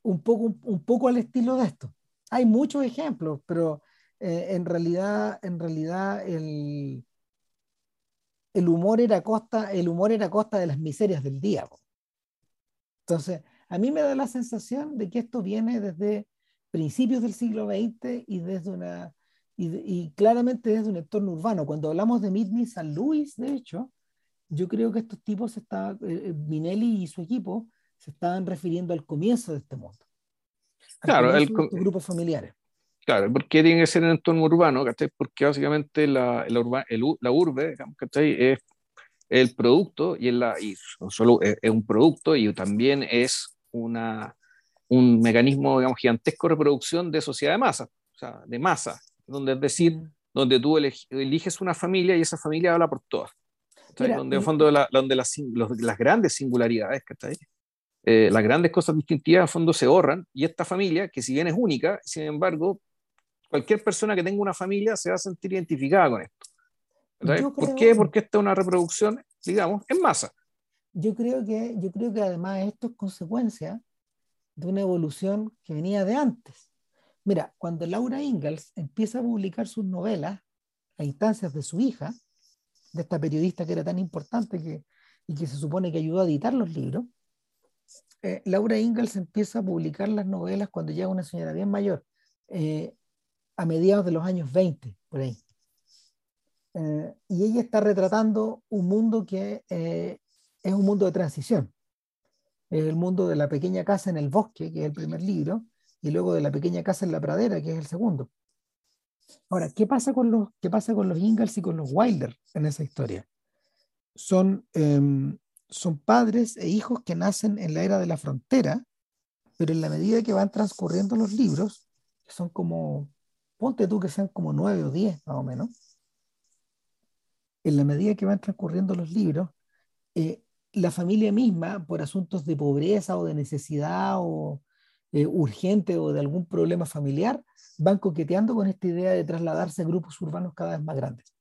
un poco, un poco al estilo de esto. Hay muchos ejemplos, pero eh, en realidad, en realidad el, el, humor era costa, el humor era costa de las miserias del día. Entonces, a mí me da la sensación de que esto viene desde principios del siglo XX y desde una y, claramente desde un entorno urbano. Cuando hablamos de Midney San Luis, de hecho, yo creo que estos tipos está, eh, eh, Minelli y su equipo se estaban refiriendo al comienzo de este mundo. Claro, el, grupos familiares. Claro, porque tiene que ser en entorno urbano? Porque básicamente la, la, la urbe es el producto y, la, y solo es, es un producto y también es una, un mecanismo, digamos, gigantesco de reproducción de sociedad de masa, o sea, de masa, donde es decir, mm. donde tú eliges una familia y esa familia habla por todas. donde en fondo la, donde las, las grandes singularidades, eh, las grandes cosas distintivas en fondo se ahorran y esta familia, que si bien es única, sin embargo, cualquier persona que tenga una familia se va a sentir identificada con esto. ¿Por qué? Porque esta es una reproducción, digamos, en masa. Yo creo que, yo creo que además esto es consecuencia de una evolución que venía de antes. Mira, cuando Laura Ingalls empieza a publicar sus novelas a instancias de su hija, de esta periodista que era tan importante que, y que se supone que ayudó a editar los libros, eh, Laura Ingalls empieza a publicar las novelas cuando ya una señora bien mayor, eh, a mediados de los años 20, por ahí. Eh, y ella está retratando un mundo que es un mundo de transición el mundo de la pequeña casa en el bosque, que es el primer libro, y luego de la pequeña casa en la pradera, que es el segundo. Ahora, ¿qué pasa con los, qué pasa con los Ingalls y con los Wilder en esa historia? Son, em, son padres e hijos que nacen en la era de la frontera, pero en la medida que van transcurriendo los libros, son como, ponte tú que sean como nueve o diez más o menos, en la medida que van transcurriendo los libros, eh, la familia misma, por asuntos de pobreza o de necesidad o eh, urgente o de algún problema familiar, van coqueteando con esta idea de trasladarse a grupos urbanos cada vez más grandes.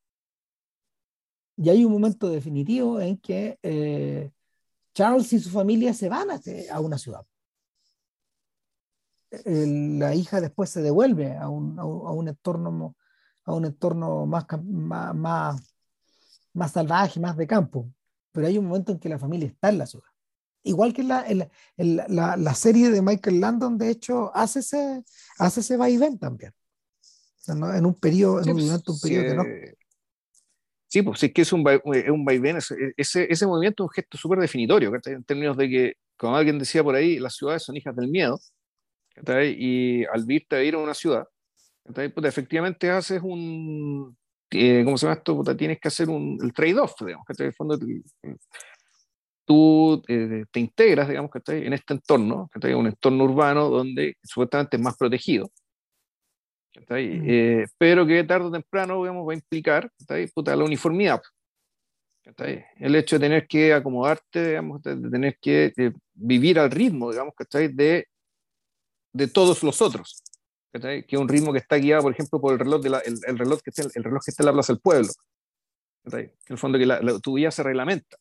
Y hay un momento definitivo en que eh, Charles y su familia se van a, una ciudad. la hija después se devuelve a un, a un, entorno, a un entorno más, más, más salvaje, más de campo pero hay un momento en que la familia está en la ciudad. Igual que la, la, la, serie de Michael Landon, de hecho, hace ese, hace ese vaivén también. En un periodo, en un, pues, durante un periodo que no. Sí, pues es que es un, es un vaivén, ese, ese movimiento es un gesto súper definitorio, en términos de que, como alguien decía por ahí, las ciudades son hijas del miedo, y al irte a ir a una ciudad, pues efectivamente haces un, eh, ¿cómo se llama esto? tienes que hacer un, el trade-off, digamos, que en el fondo tú eh, te integras, digamos, que en este entorno, que un entorno urbano donde supuestamente es más protegido, mm. eh, pero que tarde o temprano, digamos, va a implicar Puta, la uniformidad. El hecho de tener que acomodarte, digamos, de, tener que vivir al ritmo, digamos, de, de todos los otros que es un ritmo que está guiado, por ejemplo, por el reloj, de la, el, reloj, que está, el reloj que está en la Plaza del Pueblo. En el fondo que la, tu vida se reglamenta.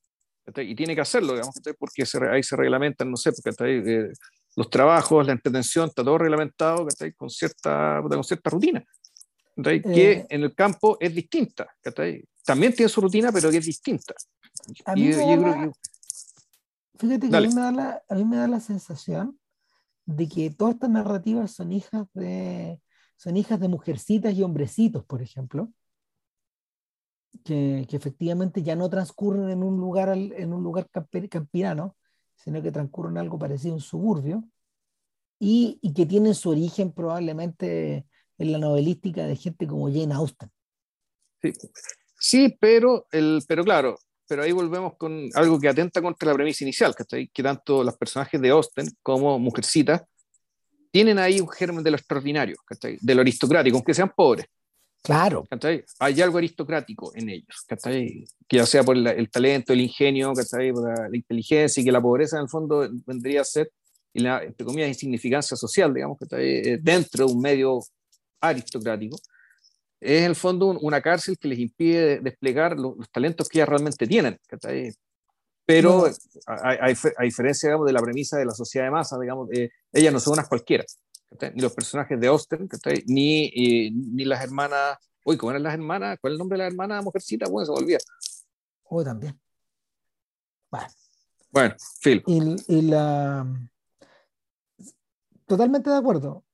Y tiene que hacerlo, digamos, porque ahí se reglamentan, no sé, porque eh, los trabajos, la entretención, está todo reglamentado con, cierta, con cierta rutina. que eh, en el campo es distinta. También tiene su rutina, pero que es distinta. fíjate que a mí, me da la, a mí me da la sensación de que todas estas narrativas son hijas de son hijas de mujercitas y hombrecitos, por ejemplo, que, que efectivamente ya no transcurren en un lugar, en un lugar campirano, sino que transcurren en algo parecido a un suburbio, y, y, que tienen su origen probablemente en la novelística de gente como Jane Austen. Sí, sí pero, el, pero claro, pero ahí volvemos con algo que atenta contra la premisa inicial, que, que tanto los personajes de Austen como Mujercita tienen ahí un germen de lo extraordinario, de lo aristocrático, aunque sean pobres. Claro. Hay algo aristocrático en ellos, que ya sea por el talento, el ingenio, por la, la, inteligencia y que la pobreza en el fondo vendría a ser, y la, entre comillas, insignificancia social, digamos, que dentro de un medio aristocrático, es en el fondo una cárcel que les impide desplegar los, talentos que ellas realmente tienen. Pero a, diferencia digamos, de la premisa de la sociedad de masa, digamos, eh, ellas no son unas cualquiera. Ni los personajes de Austen, ni, eh, ni las hermanas. Uy, ¿cómo eran las hermanas? ¿Cuál es el nombre de la hermana mujercita? Bueno, se olvida. Oh, también. Bueno. Bueno, Phil. y la... Totalmente de acuerdo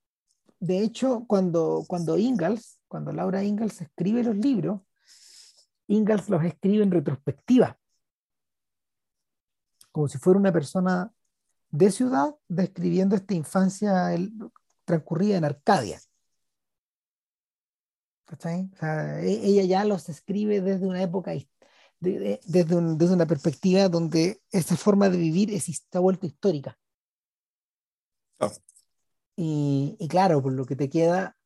de hecho, cuando, cuando Ingalls, cuando Laura Ingalls escribe los libros, Ingalls los escribe en retrospectiva, como si fuera una persona de ciudad describiendo esta infancia transcurrida en Arcadia. E, ella ya los escribe desde una época, desde, desde, una perspectiva donde esa forma de vivir está vuelta histórica. Oh. Y, claro, por lo que te queda,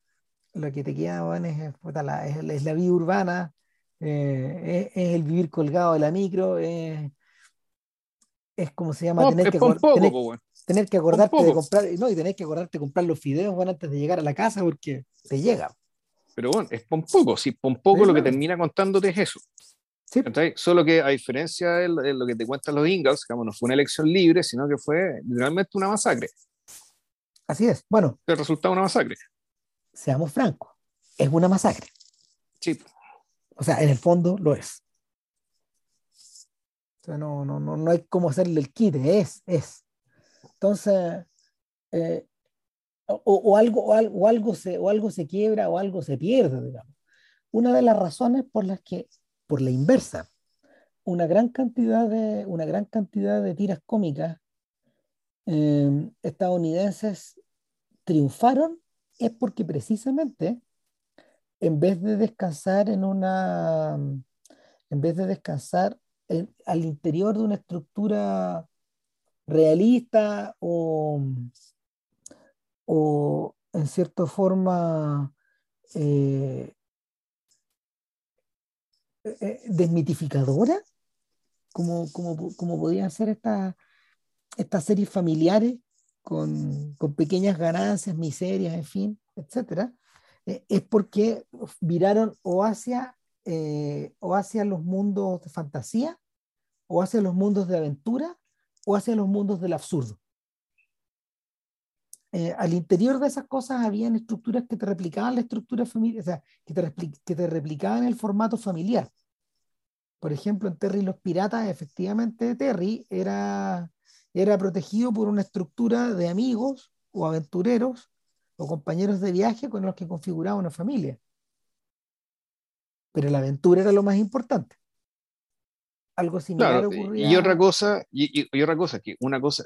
lo que te queda, bueno, es, la, es, la, vida urbana, eh, es, el vivir colgado de la micro, es, como se llama, tener, que tener, que acordarte de comprar, no, y tener que acordarte de comprar los fideos bueno, antes de llegar a la casa porque te llega. Pero bueno, es por poco, si por poco lo que termina contándote es eso. Sí. Solo que a diferencia de lo que te cuentan los Ingalls, no fue una elección libre, sino que fue realmente una masacre. Así es. Bueno. El resultado de una masacre. Seamos francos. Es una masacre. Sí. O sea, en el fondo lo es. O sea, no, no, no, no hay cómo hacerle el quite. Es, es. Entonces, eh, o, algo, o, algo, algo se, o algo se quiebra o algo se pierde, digamos. Una de las razones por las que, por la inversa, una gran cantidad de, una gran cantidad de tiras cómicas Em, estadounidenses triunfaron es porque precisamente en vez de descansar en una, en vez de descansar al interior de una estructura realista o, o en cierta forma eh, eh, desmitificadora, como, como, como podían ser estas estas series familiares con, con, pequeñas ganancias, miserias, en fin, etcétera, eh, es porque viraron o hacia, eh, o hacia los mundos de fantasía, o hacia los mundos de aventura, o hacia los mundos del absurdo. Eh, al interior de esas cosas habían estructuras que te replicaban la estructura familiar, o sea, que te, que te replicaban el formato familiar. Por ejemplo, en Terry los Piratas, efectivamente, Terry era era protegido por una estructura de amigos o aventureros o compañeros de viaje con los que configuraba una familia. Pero la aventura era lo más importante. Algo similar ocurría. Y otra cosa, y, y, otra cosa, que una cosa,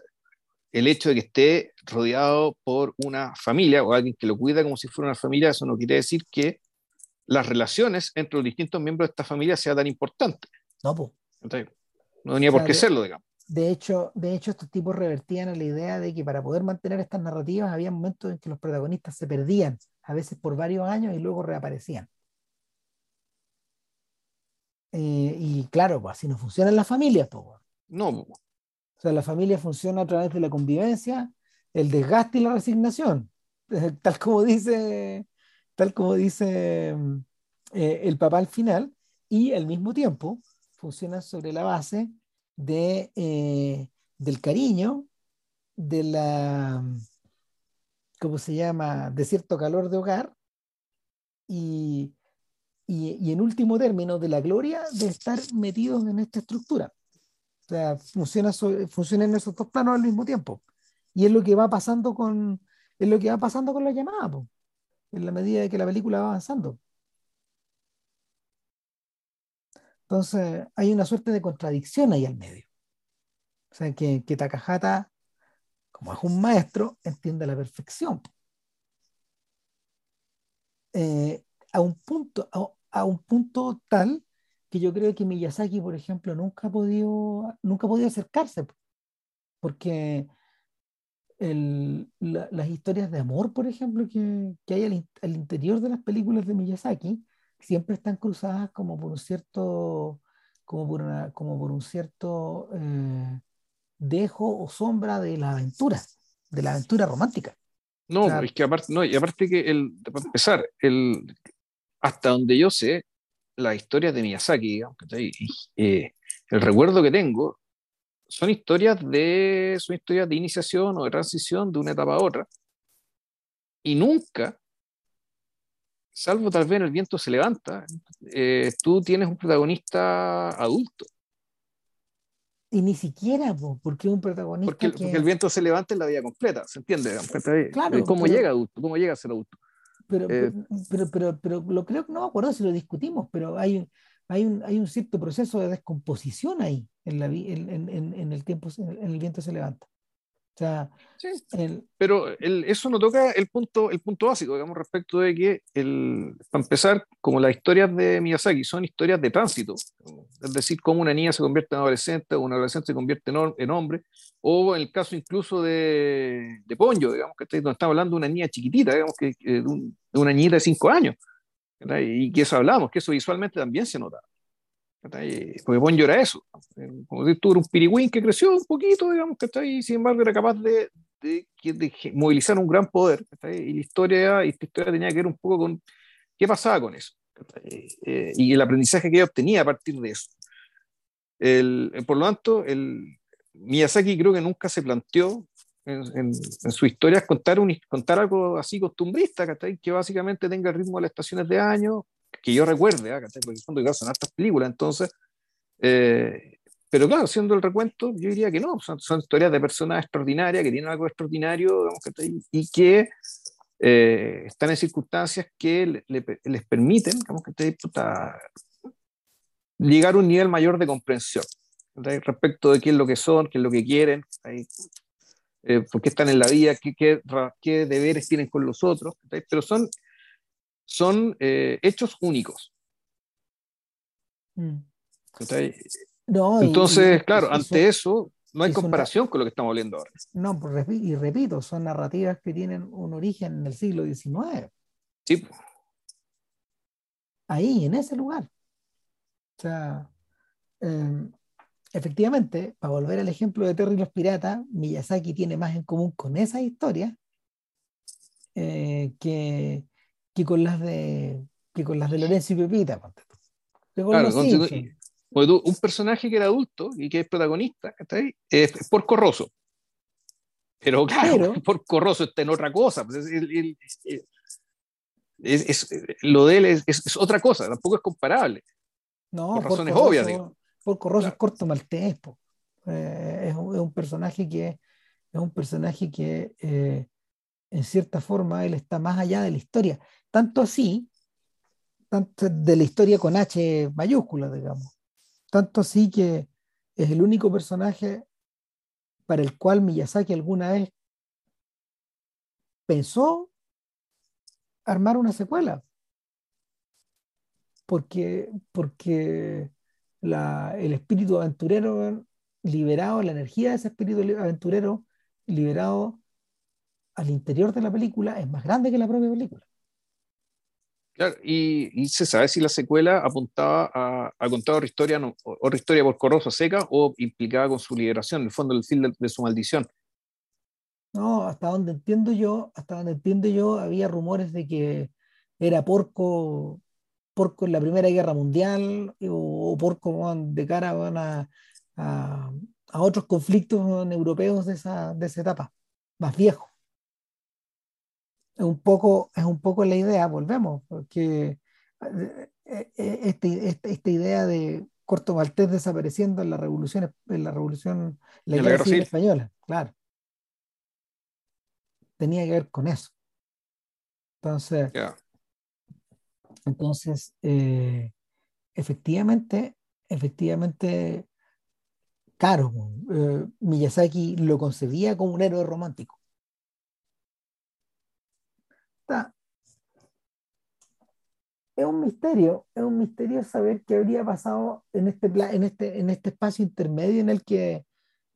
el hecho de que esté rodeado por una familia o alguien que lo cuida como si fuera una familia, eso no quiere decir que las relaciones entre los distintos miembros de esta familia sean tan importantes. No, pues. No tenía por qué serlo, digamos. De hecho, de hecho, estos tipos revertían a la idea de que para poder mantener estas narrativas había momentos en que los protagonistas se perdían, a veces por varios años, y luego reaparecían. Eh, y claro, pues así no funcionan las familias, pues. No. O sea, la familia funciona a través de la convivencia, el desgaste y la resignación. Tal como dice, tal como dice eh, el papá al final, y al mismo tiempo funciona sobre la base eh, del cariño, de la, ¿cómo se llama?, de cierto calor de hogar y, y, en último término, de la gloria de estar metidos en esta estructura. O sea, funciona, funciona en esos dos planos al mismo tiempo. Y es lo que va pasando con, es lo que va pasando con la llamada, en la medida de que la película va avanzando. Entonces, hay una suerte de contradicción ahí al medio. O sea, que, que Takahata, como es un maestro, entiende a la perfección. Eh, a, un punto, a, un punto tal que yo creo que Miyazaki, por ejemplo, nunca ha podido, nunca ha podido acercarse. Porque las historias de amor, por ejemplo, que, que hay al, interior de las películas de Miyazaki, siempre están cruzadas como por un cierto, como por, una, como por un cierto eh, dejo o sombra de la aventura, de la aventura romántica. No, es que aparte, no, y aparte que el, para empezar, el, hasta donde yo sé, la historia de Miyazaki, eh, el recuerdo que tengo son historias de son historias de iniciación o de transición de una etapa a otra y nunca salvo tal vez en el viento se levanta eh, tú tienes un protagonista adulto. Y ni siquiera porque un protagonista porque, porque, el viento se levanta en la vida completa se entiende claro, cómo llega adulto cómo llega a ser adulto eh, pero, pero, pero, lo creo que no me acuerdo si lo discutimos, pero hay, hay, un, hay un cierto proceso de descomposición ahí en, la, en, en, en el tiempo, en el viento se levanta pero eso no toca el punto, el punto básico, digamos, respecto de que, el, para empezar, como las historias de Miyazaki son historias de tránsito, es decir, cómo una niña se convierte en adolescente o un adolescente se convierte en, en hombre, o en el caso incluso de, de Ponyo, digamos, que estamos hablando de una niña chiquitita, digamos, que, de, una niñita de 5 años, y que eso hablamos, que eso visualmente también se nota. Porque Ponyo era eso. Como si tú un pirigüín que creció un poquito, digamos, está ahí, sin embargo, era capaz de, de, movilizar un gran poder. Y la historia, y esta historia tenía que ver un poco con qué pasaba con eso. Eh, y el aprendizaje que ella obtenía a partir de eso. El, por lo tanto, el, Miyazaki creo que nunca se planteó en, en, su historia contar, un, contar algo así costumbrista, que básicamente tenga el ritmo de las estaciones de año, que yo recuerde, ¿eh? porque en fondo son hartas películas, entonces, eh, pero claro, siendo el recuento, yo diría que no, son, son historias de personas extraordinarias, que tienen algo extraordinario, digamos, y que eh, están en circunstancias que les permiten, digamos, que llegar a un nivel mayor de comprensión respecto de qué es lo que son, qué es lo que quieren, eh, por qué están en la vida, qué, qué, qué, deberes tienen con los otros, pero son son eh, hechos únicos. Mm. Entonces, claro, ante eso no hay comparación con lo que estamos viendo ahora. No, pues, y repito, son narrativas que tienen un origen en el siglo XIX. Sí. Ahí, en ese lugar. O sea, em, efectivamente, para volver al ejemplo de Terry y los Piratas, Miyazaki tiene más en común con esa historia eh, que, que con las de que con las de Lorenzo y Pepita. un personaje que era adulto y que es protagonista, Es, por Corroso. Pero claro, por Corroso está en otra cosa. Pues, es, lo de él es, otra cosa, tampoco es comparable. No, por razones obvias. Por Corroso es corto maltés. Eh, es, un, es, un, personaje que es un personaje que eh, en cierta forma él está más allá de la historia. Tanto así, tanto de la historia con H mayúscula, digamos. Tanto así que es el único personaje para el cual Miyazaki alguna vez pensó armar una secuela. Porque, porque el espíritu aventurero liberado, la energía de ese espíritu aventurero liberado al interior de la película es más grande que la propia película. Claro, y, se sabe si la secuela apuntaba a, contar otra historia, no, otra historia por Corroso Seca o implicaba con su liberación, en el fondo del fin de, su maldición. No, hasta donde entiendo yo, hasta donde entiendo yo, había rumores de que era porco, porco en la Primera Guerra Mundial o, porco de cara a, a, a, otros conflictos europeos de esa, de esa etapa, más viejo es un poco, es un poco la idea, volvemos, porque eh, eh, este, este, esta idea de Corto Maltés desapareciendo en la revolución, en la revolución, la guerra, civil española, claro. Tenía que ver con eso. Entonces, entonces eh, efectivamente, efectivamente, claro, Miyazaki lo concebía como un héroe romántico. Es un misterio, es un misterio saber qué habría pasado en este, en este, en este espacio intermedio en el que,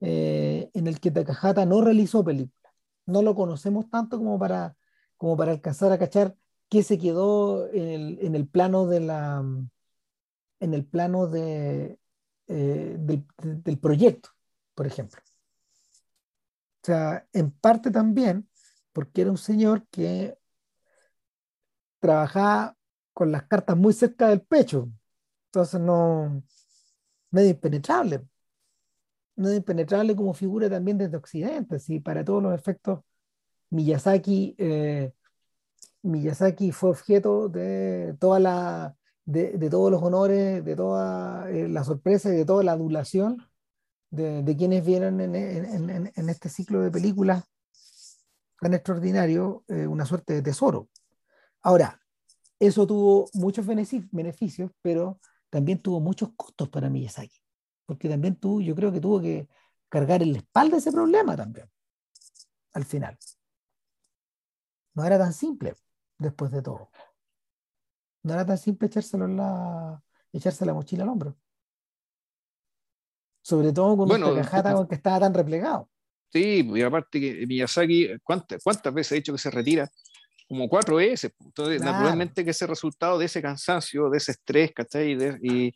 eh, en el que Takahata no realizó película. No lo conocemos tanto como para, como para alcanzar a cachar qué se quedó en el, plano de la en el plano de, eh, del proyecto, por ejemplo. O sea, en parte también porque era un señor que trabajaba con las cartas muy cerca del pecho. Entonces no, medio impenetrable. Medio impenetrable como figura también desde Occidente. ¿sí? Para todos los efectos, Miyazaki, eh, Miyazaki fue objeto de toda la de, todos los honores, de toda eh, la sorpresa y de toda la adulación de, quienes vieron en, en, este ciclo de películas tan extraordinario, eh, una suerte de tesoro. Ahora, eso tuvo muchos beneficios, pero también tuvo muchos costos para Miyazaki, porque también tuvo, yo creo que tuvo que cargar en la espalda ese problema también, al final. No era tan simple, después de todo. No era tan simple echárselo la, echarse la mochila al hombro. Sobre todo con bueno, cajata que estaba tan replegado. Sí, y aparte que Miyazaki, ¿cuántas, ¿cuántas veces ha dicho que se retira? Como cuatro veces. Entonces, naturalmente que ese resultado de ese cansancio, de ese estrés, ¿cachai? Y, y,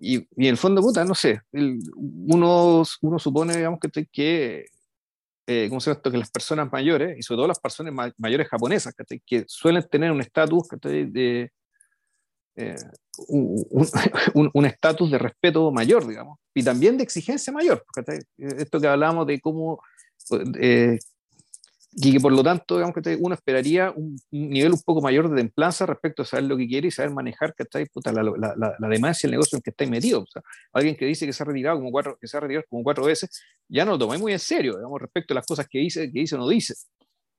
y, en el fondo, puta, no sé, uno, uno supone, digamos, que, que eh, ¿cómo se llama esto? Que las personas mayores, y sobre todo las personas mayores japonesas, ¿cachai? Que suelen tener un estatus, de... Eh, un estatus de respeto mayor, digamos, y también de exigencia mayor. ¿cachai? Esto que hablábamos de cómo eh, y que por lo tanto, digamos que uno esperaría un, nivel un poco mayor de templanza respecto a saber lo que quiere y saber manejar Puta, la, la, la, la, demencia, el negocio en que está metido. O sea, alguien que dice que se ha retirado como cuatro, que se ha retirado como cuatro veces, ya no lo tomé muy en serio, digamos, respecto a las cosas que dice, que dice o no dice.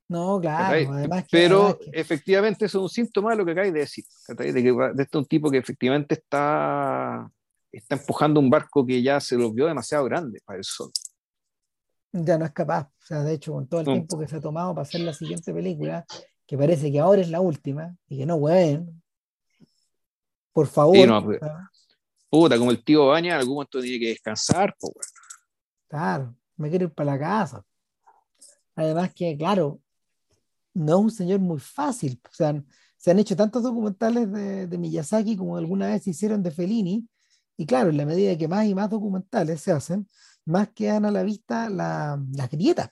No, claro, además Pero efectivamente eso es un síntoma de lo que acabáis de decir, de que de este un tipo que efectivamente está, está empujando un barco que ya se lo vio demasiado grande para el sol ya no es capaz. O sea, de hecho, con todo el mm. tiempo que se ha tomado para hacer la siguiente película, que parece que ahora es la última, y que no, weón. Por favor. Pues, puta, como el tío Baña, algún momento tiene que descansar, Claro, me quiero ir para la casa. Además que, claro, no es un señor muy fácil. O sea, se han hecho tantos documentales de, de Miyazaki como alguna vez se hicieron de Fellini, y claro, en la medida que más y más documentales se hacen, más quedan a la vista las grietas.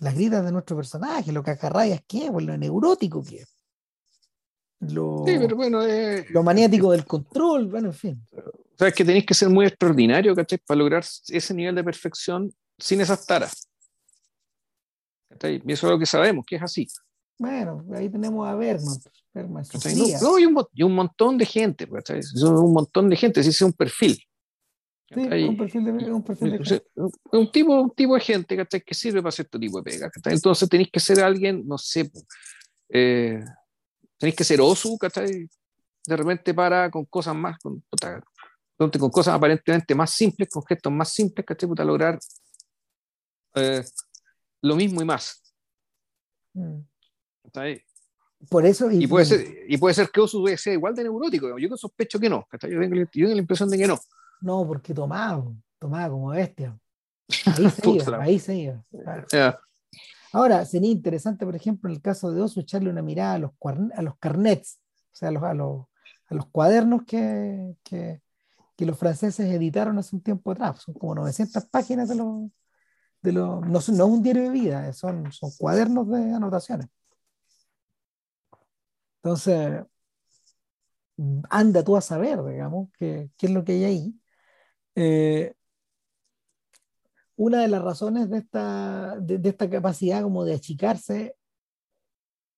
Las grietas de nuestro personaje, lo cacarrayas que es, pues, lo neurótico que es. Lo, bueno, eh, lo maniático del control, bueno, en fin. O sea, es que tenéis que ser muy extraordinario, ¿cachai? Para lograr ese nivel de perfección sin esas taras. Y eso es lo que sabemos, que es así. Bueno, ahí tenemos a Berman. Berman no, y, un, y, un, montón de gente, ¿cachai? un montón de gente, ese es un perfil. Sí, un perfil de, un, perfil de un, tipo, un tipo de gente que sirve para cierto tipo de pega. Entonces tenéis que ser alguien, no sé, eh, tenéis que ser osu, ¿cachai? de repente para con cosas más, con, con cosas aparentemente más simples, con gestos más simples, ¿cachai? Para lograr eh, lo mismo y más. Mm. Por eso. Y, puede ser, y puede ser que Osu sea igual de neurótico. Yo sospecho que no. Yo tengo, yo tengo la impresión de que no. No, porque tomaba, tomaba como bestia. Ahí se iba, ahí se iba. Ahora, sería interesante, por ejemplo, en el caso de Oso, echarle una mirada a los, a los carnets, o sea, a los, a los, a los cuadernos que, que, que, los franceses editaron hace un tiempo atrás. Son como 900 páginas de los... De los no, son, no es un diario de vida, son, son cuadernos de anotaciones. Entonces, anda tú a saber, digamos, qué, qué es lo que hay ahí. Eh, una de las razones de esta, de, esta capacidad como de achicarse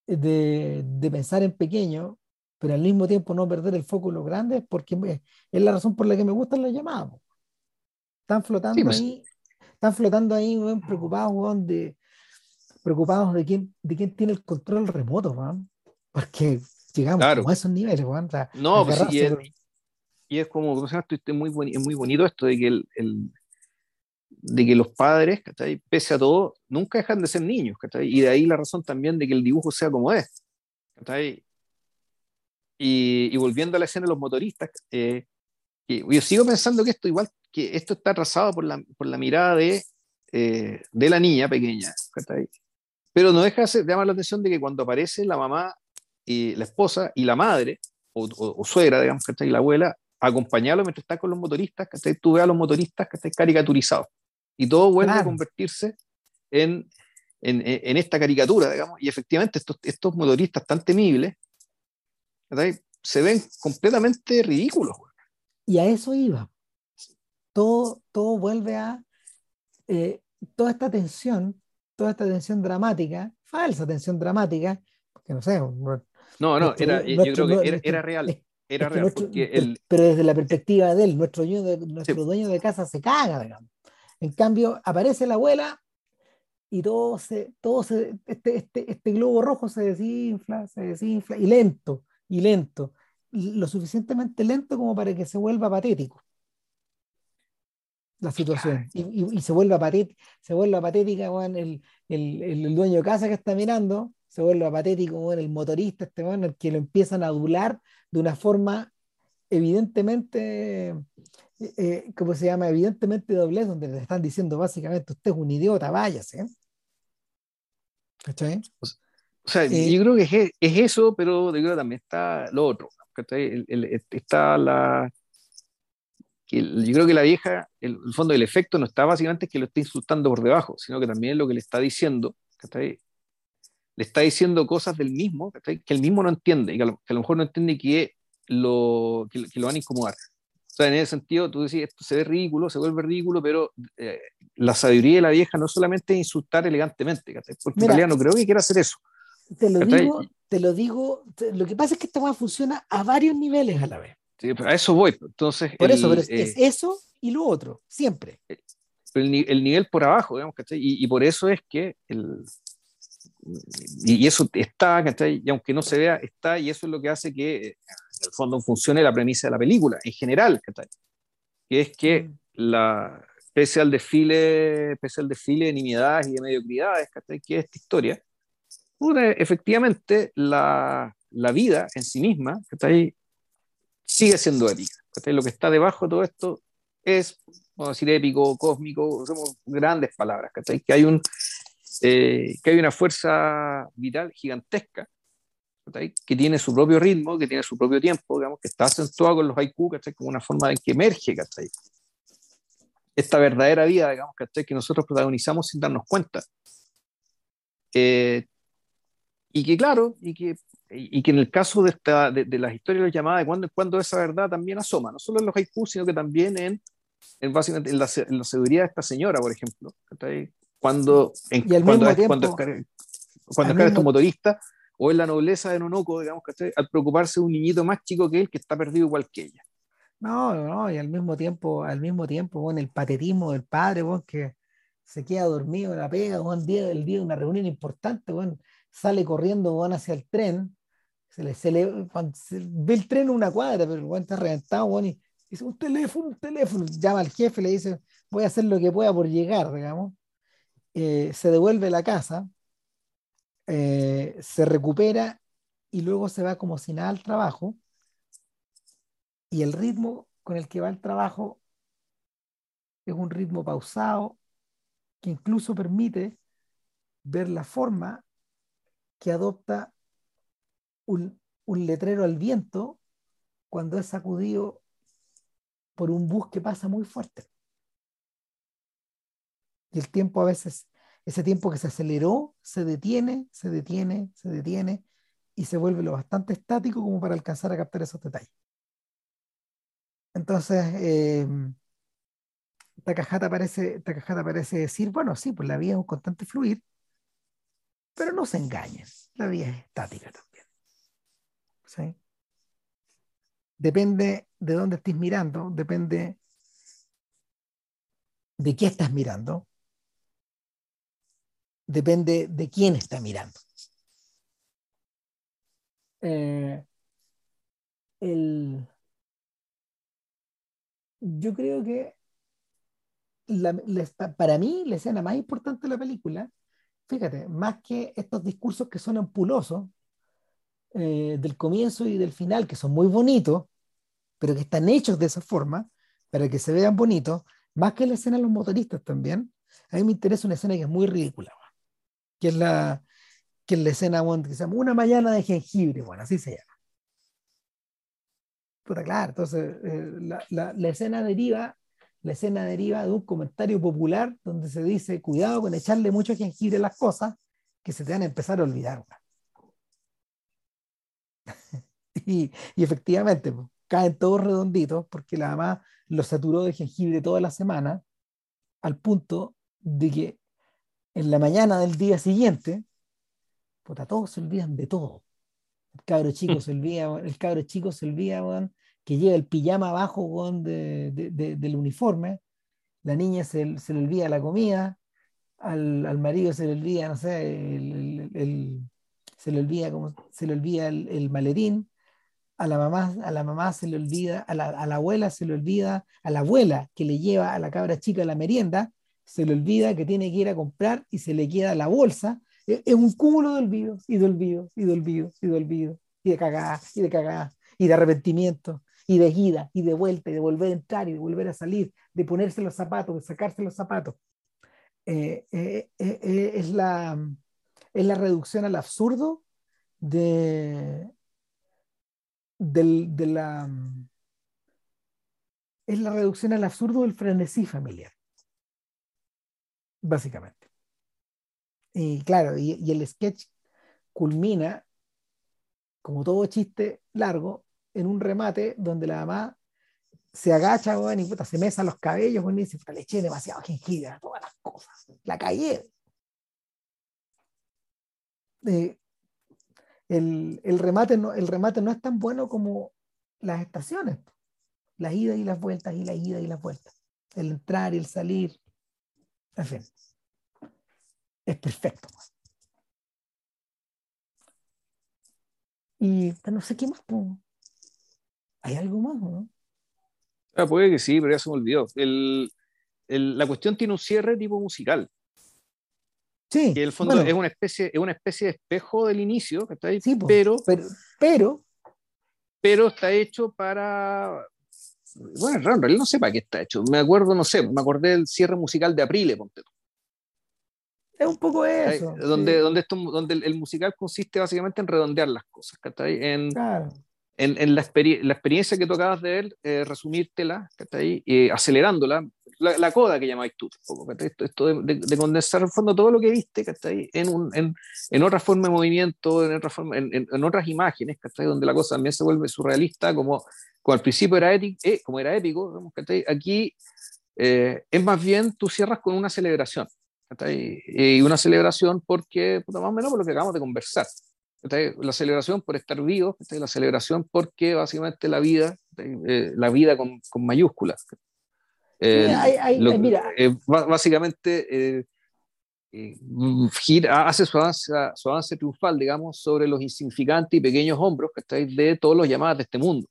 de, de pensar en pequeño, pero al mismo tiempo no perder el foco en los grandes, porque es la razón por la que me gustan las llamadas. Están flotando pues. ahí, están flotando ahí, preocupados, de, preocupados de quién, de quién tiene el control remoto, porque llegamos a esos niveles. no, pues y, es, como, es muy, es muy bonito esto de que el, de que los padres, pese a todo, nunca dejan de ser niños, y de ahí la razón también de que el dibujo sea como es. Y, y, volviendo a la escena de los motoristas, eh, yo sigo pensando que esto igual, que esto está trazado por la, por la mirada de, eh, de la niña pequeña, pero no deja de llamar la atención de que cuando aparece la mamá, y la esposa y la madre, o, o, suegra, digamos, y la abuela, acompañarlo mientras está con los motoristas, que tú ves a los motoristas que están caricaturizados y todo vuelve a convertirse en, en, en, esta caricatura, digamos, y efectivamente estos, estos motoristas tan temibles se ven completamente ridículos. Y a eso iba. Todo, todo vuelve a eh, toda esta tensión, toda esta tensión dramática, falsa tensión dramática, que no sé. No, no, era, yo creo que era, real. Era real Pero desde la perspectiva de él, nuestro, dueño de, nuestro dueño de casa se caga, digamos. En cambio, aparece la abuela y todo se, todo se, este, este, este globo rojo se desinfla, se desinfla, y lento, y lento, lo suficientemente lento como para que se vuelva patético. La situación. Y, se vuelva patética, se vuelva patética el, el, el, dueño de casa que está mirando, se vuelva patético el motorista este el que lo empiezan a adular de una forma evidentemente eh, eh, ¿cómo se llama? Evidentemente doblez, donde le están diciendo básicamente, usted es un idiota, váyase. ¿Cachai? O sea, eh, yo creo que es, es, eso, pero yo creo que también está lo otro. El, el, está la... Que yo creo que la vieja, el, el, fondo del efecto no está básicamente que lo esté insultando por debajo, sino que también lo que le está diciendo, le está diciendo cosas del mismo, que el mismo no entiende, y que a lo, que a lo mejor no entiende que lo, que, que, lo van a incomodar. O sea, en ese sentido, tú decís, esto se ve ridículo, se vuelve ridículo, pero eh, la sabiduría de la vieja no solamente es insultar elegantemente, porque en realidad no creo que quiera hacer eso. Te lo digo, te lo digo, lo que pasa es que esta cosa funciona a varios niveles a la vez. Sí, a eso voy. Pues. Entonces, por eso, pero es, eh, eso y lo otro, siempre. Eh, el, el nivel por abajo, digamos, ¿cachai? Y, y, por eso es que el, y, eso está, ¿cachai? Y aunque no se vea, está, y eso es lo que hace que el fondo funcione la premisa de la película, en general, que es que mm. la, pese al desfile, pese al desfile de nimiedades y de mediocridades que es esta historia, efectivamente la, la, vida en sí misma sigue siendo épica. Lo que está debajo de todo esto es, vamos a decir, épico, cósmico, somos grandes palabras, que hay, un, eh, que hay una fuerza vital gigantesca que tiene su propio ritmo, que tiene su propio tiempo, digamos, que está acentuado con los haiku, como una forma en que emerge esta verdadera vida digamos, que nosotros protagonizamos sin darnos cuenta. Eh, y que claro, y que, y que en el caso de, esta, de, las historias llamadas de cuando en cuando esa verdad también asoma, no solo en los haiku, sino que también en, en, básicamente en, la, en la seguridad de esta señora, por ejemplo, cuando, en, cuando, es, cuando, cuando, es, tu motorista o en la nobleza de Nonoco, digamos, que al preocuparse de un niñito más chico que él que está perdido igual que ella. No, no, y al mismo tiempo, al mismo tiempo, bueno, el patetismo del padre, bueno, que se queda dormido en la pega, el día del día de una reunión importante, bueno, sale corriendo bueno, hacia el tren, se le, se le, ve el tren una cuadra, pero bueno, está reventado, bueno, y dice, un teléfono, un teléfono, llama al jefe, le dice, voy a hacer lo que pueda por llegar, digamos, eh, se devuelve a la casa, eh, se recupera y luego se va como si nada al trabajo. Y el ritmo con el que va el trabajo es un ritmo pausado que incluso permite ver la forma que adopta un letrero al viento cuando es sacudido por un bus que pasa muy fuerte. Y el tiempo a veces ese tiempo que se aceleró se detiene, se detiene, se detiene y se vuelve lo bastante estático como para alcanzar a captar esos detalles. Entonces, eh, Takahata, parece, parece decir, bueno, sí, pues la vida es un constante fluir, Pero no se engañen, la vida es estática también. Depende de dónde estés mirando, depende de qué estás mirando, depende de quién está mirando. Eh, el, yo creo que para mí la escena más importante de la película, fíjate, más que estos discursos que son ampulosos, eh, del comienzo y del final, que son muy bonitos, pero que están hechos de esa forma, para que se vean bonitos, más que la escena de los motoristas también, a mí me interesa una escena que es muy ridícula, que es la, que la escena que se llama Una mañana de jengibre, bueno, así se llama. Puta, claro, entonces eh, la, la, escena deriva, la escena deriva de un comentario popular donde se dice, cuidado con echarle mucho jengibre a las cosas, que se te van a empezar a olvidar. y, y, efectivamente, pues, caen todos redonditos porque la mamá lo saturó de jengibre toda la semana, al punto de que en la mañana del día siguiente, puta, todos se olvidan de todo. El cabro chico se olvida, el cabro chico se olvida, que lleva el pijama abajo, de, del uniforme. La niña se, se, le olvida la comida. Al, al, marido se le olvida, no sé, el, el, se le olvida, como, se le olvida el, maletín. A la, mamá, a la mamá se le olvida, a la, a la abuela se le olvida, a la abuela que le lleva a la cabra chica la merienda, se le olvida que tiene que ir a comprar y se le queda la bolsa es un cúmulo de olvidos y de olvidos y de olvidos y de olvidos y de cagadas y de cagadas y de arrepentimiento y de ida y de vuelta y de volver a entrar y de volver a salir, de ponerse los zapatos, de sacarse los zapatos. Eh, eh, eh, es, la, es la reducción al absurdo de, de la es la reducción al absurdo del frenesí familiar, básicamente. Y claro, y, el sketch culmina, como todo chiste largo, en un remate donde la mamá se agacha y puta, se mesa los cabellos y dice, le eché demasiado jengibre a todas las cosas, la calle. Eh, el, el, remate no, el remate no es tan bueno como las estaciones, las idas y las vueltas y las idas y las vueltas, el entrar y el salir, en fin es perfecto. Y no sé qué más. ¿Hay algo más no? Ah, puede que sí, pero ya se me olvidó. El, el, la cuestión tiene un cierre tipo musical. Sí. Que en el fondo es, una especie, es una especie de espejo del inicio, está ahí, sí, pero, pero, pero, pero está hecho para. Bueno, en realidad no sé para qué está hecho. Me acuerdo, no sé, me acordé del cierre musical de Aprile, ponte tú. Es un poco eso. Donde, donde, esto, donde el, musical consiste básicamente en redondear las cosas, En, en, en la, la, experiencia que tú acabas de ver, eh, resumírtela, eh, acelerándola, la, la, coda que llamáis tú, esto, esto de, de, condensar en fondo todo lo que viste En, un, en, en, otra forma de movimiento, en, otra forma, en, en, otras imágenes, donde la cosa también se vuelve surrealista, como, como al principio era, épico, eh, como era épico, aquí eh, es más bien tú cierras con una celebración. Y una celebración porque, más o menos por lo que acabamos de conversar. La celebración por estar vivos, la celebración porque básicamente la vida, eh, la vida con, con mayúsculas. básicamente eh, eh, gira, hace su avance, su avance, triunfal, digamos, sobre los insignificantes y pequeños hombros de todos los llamados de este mundo.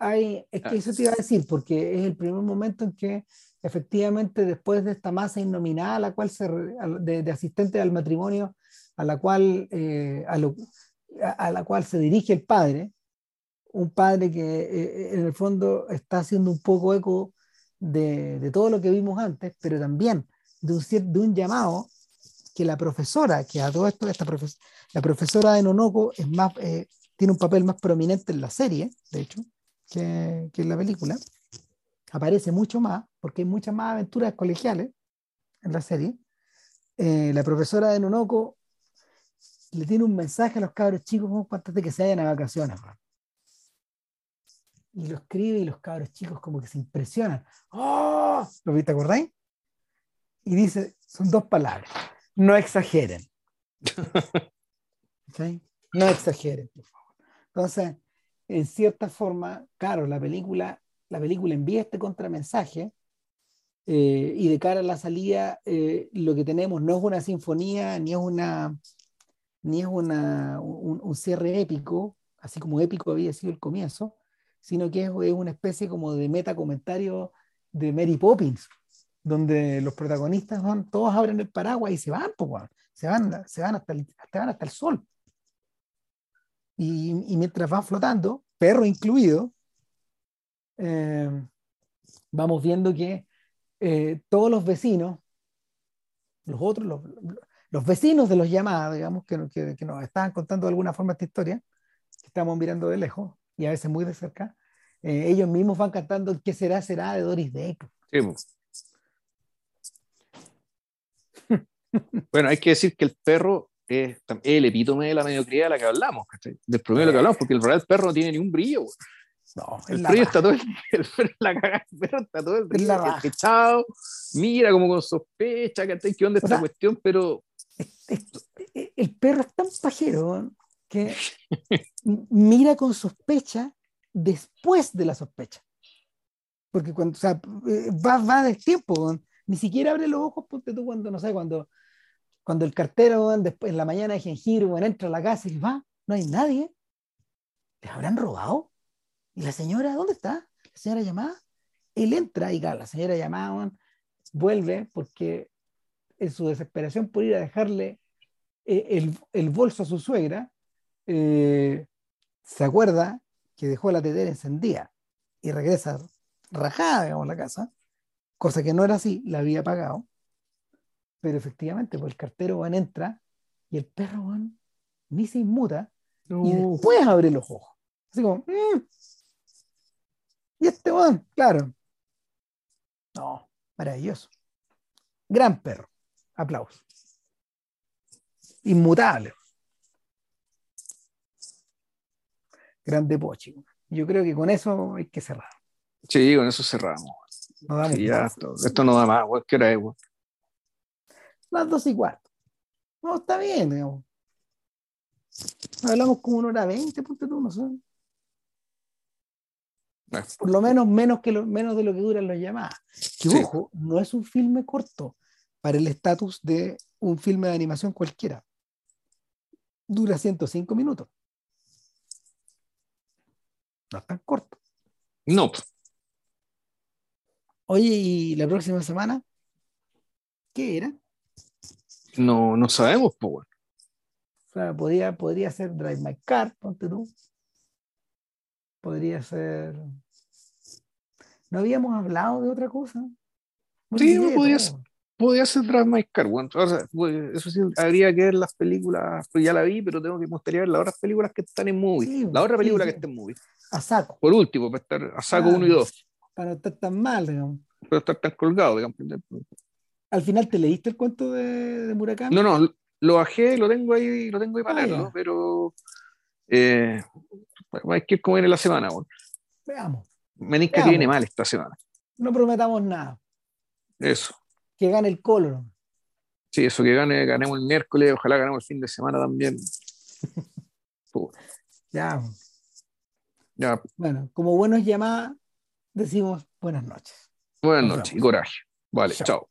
Hay, es que ah. eso te iba a decir, porque es el primer momento en que efectivamente después de esta masa innominada a la cual se, de, de asistentes al matrimonio a la cual eh, a, la cual se dirige el padre un padre que eh, en el fondo está haciendo un poco eco de, de, todo lo que vimos antes pero también de un, de un llamado que la profesora que a todo esto esta la profesora de Nonoco es más eh, tiene un papel más prominente en la serie de hecho que, que en la película aparece mucho más, porque hay muchas más aventuras colegiales en la serie. Eh, la profesora de Nonoko le tiene un mensaje a los cabros chicos antes de que se vayan a vacaciones. Y lo escribe y los cabros chicos como que se impresionan. ¡Oh! ¿Lo viste, acordáis? Y dice, son dos palabras, no exageren. ¿Sí? No exageren, por favor. Entonces, en cierta forma, claro, la película, la película envía este contramensaje eh, y de cara a la salida, eh, lo que tenemos no es una sinfonía, ni es una ni es una, un, cierre épico, así como épico había sido el comienzo, sino que es, una especie como de meta comentario de Mary Poppins, donde los protagonistas van, todos abren el paraguas y se van, se van, se van hasta el, van hasta el sol. Y, mientras van flotando, perro incluido, eh, vamos viendo que eh, todos los vecinos, los otros, los, vecinos de los llamados, digamos, que, que, nos estaban contando de alguna forma esta historia, que estamos mirando de lejos y a veces muy de cerca, eh, ellos mismos van cantando ¿Qué será, será de Doris Day? bueno, hay que decir que el perro es el epítome de la mediocridad de la que hablamos, del problema de lo que hablamos, porque el real perro no tiene ni un brillo. No, el perro está todo el, el la el perro está todo el día echado, mira como con sospecha, ¿Qué onda esta cuestión? Pero el perro es tan pajero que mira con sospecha después de la sospecha. Porque cuando, o sea, eh, va, va de tiempo, ni siquiera abre los ojos, ponte tú cuando, no sé, cuando cuando el cartero en la mañana de jengibre entra a la casa y va, no hay nadie. ¿Les habrán robado? ¿Y la señora dónde está? ¿La señora llamada? Él entra y la señora llamada vuelve porque en su desesperación por ir a dejarle eh, el, el, bolso a su suegra, eh, se acuerda que dejó la tetera encendida y regresa rajada, digamos, a la casa, cosa que no era así, la había pagado. Pero efectivamente, pues el cartero van entra y el perro van ni se inmuta y después abre los ojos. Así como, mm". y este van, claro. No, maravilloso. Gran perro. Aplausos. Inmutable. Grande Pochi. Yo creo que con eso hay que cerrar. Sí, con eso cerramos. esto, no da más. ¿Qué hora es? Las dos y cuarto. No, está bien, digamos. Hablamos como una hora veinte, ponte tú, no sé. Por lo menos menos, que lo, menos de lo que duran las llamadas. Que ojo, no es un filme corto para el estatus de un filme de animación cualquiera. Dura 105 minutos. No es tan corto. No. Oye, ¿y la próxima semana? ¿Qué era? No, no sabemos, pues O sea, podría, podría ser Drive My Car, ponte tú. Podría ser. ¿No habíamos hablado de otra cosa? sí, podría ser, podría ser Drive My Car. Bueno, o sea, pues, eso sí, habría que ver las películas, pues ya la vi, pero tengo que mostrar las otras películas que están en movie. la otra película que está en movie. A saco. Por último, para estar a saco uno y dos. Para no estar tan mal, digamos. Para estar tan colgado, digamos al final te leíste el cuento de, Murakami. No, no, lo bajé, lo tengo ahí, lo tengo ahí para ah, leerlo, pero eh, hay que ir como viene la semana. Veamos. Me que viene mal esta semana. No prometamos nada. Eso. Que gane el color. Sí, eso, que gane, ganemos el miércoles, ojalá ganemos el fin de semana también. ya. Ya. Bueno, como buenos llamadas, decimos buenas noches. Buenas noches y coraje. Vale, chao.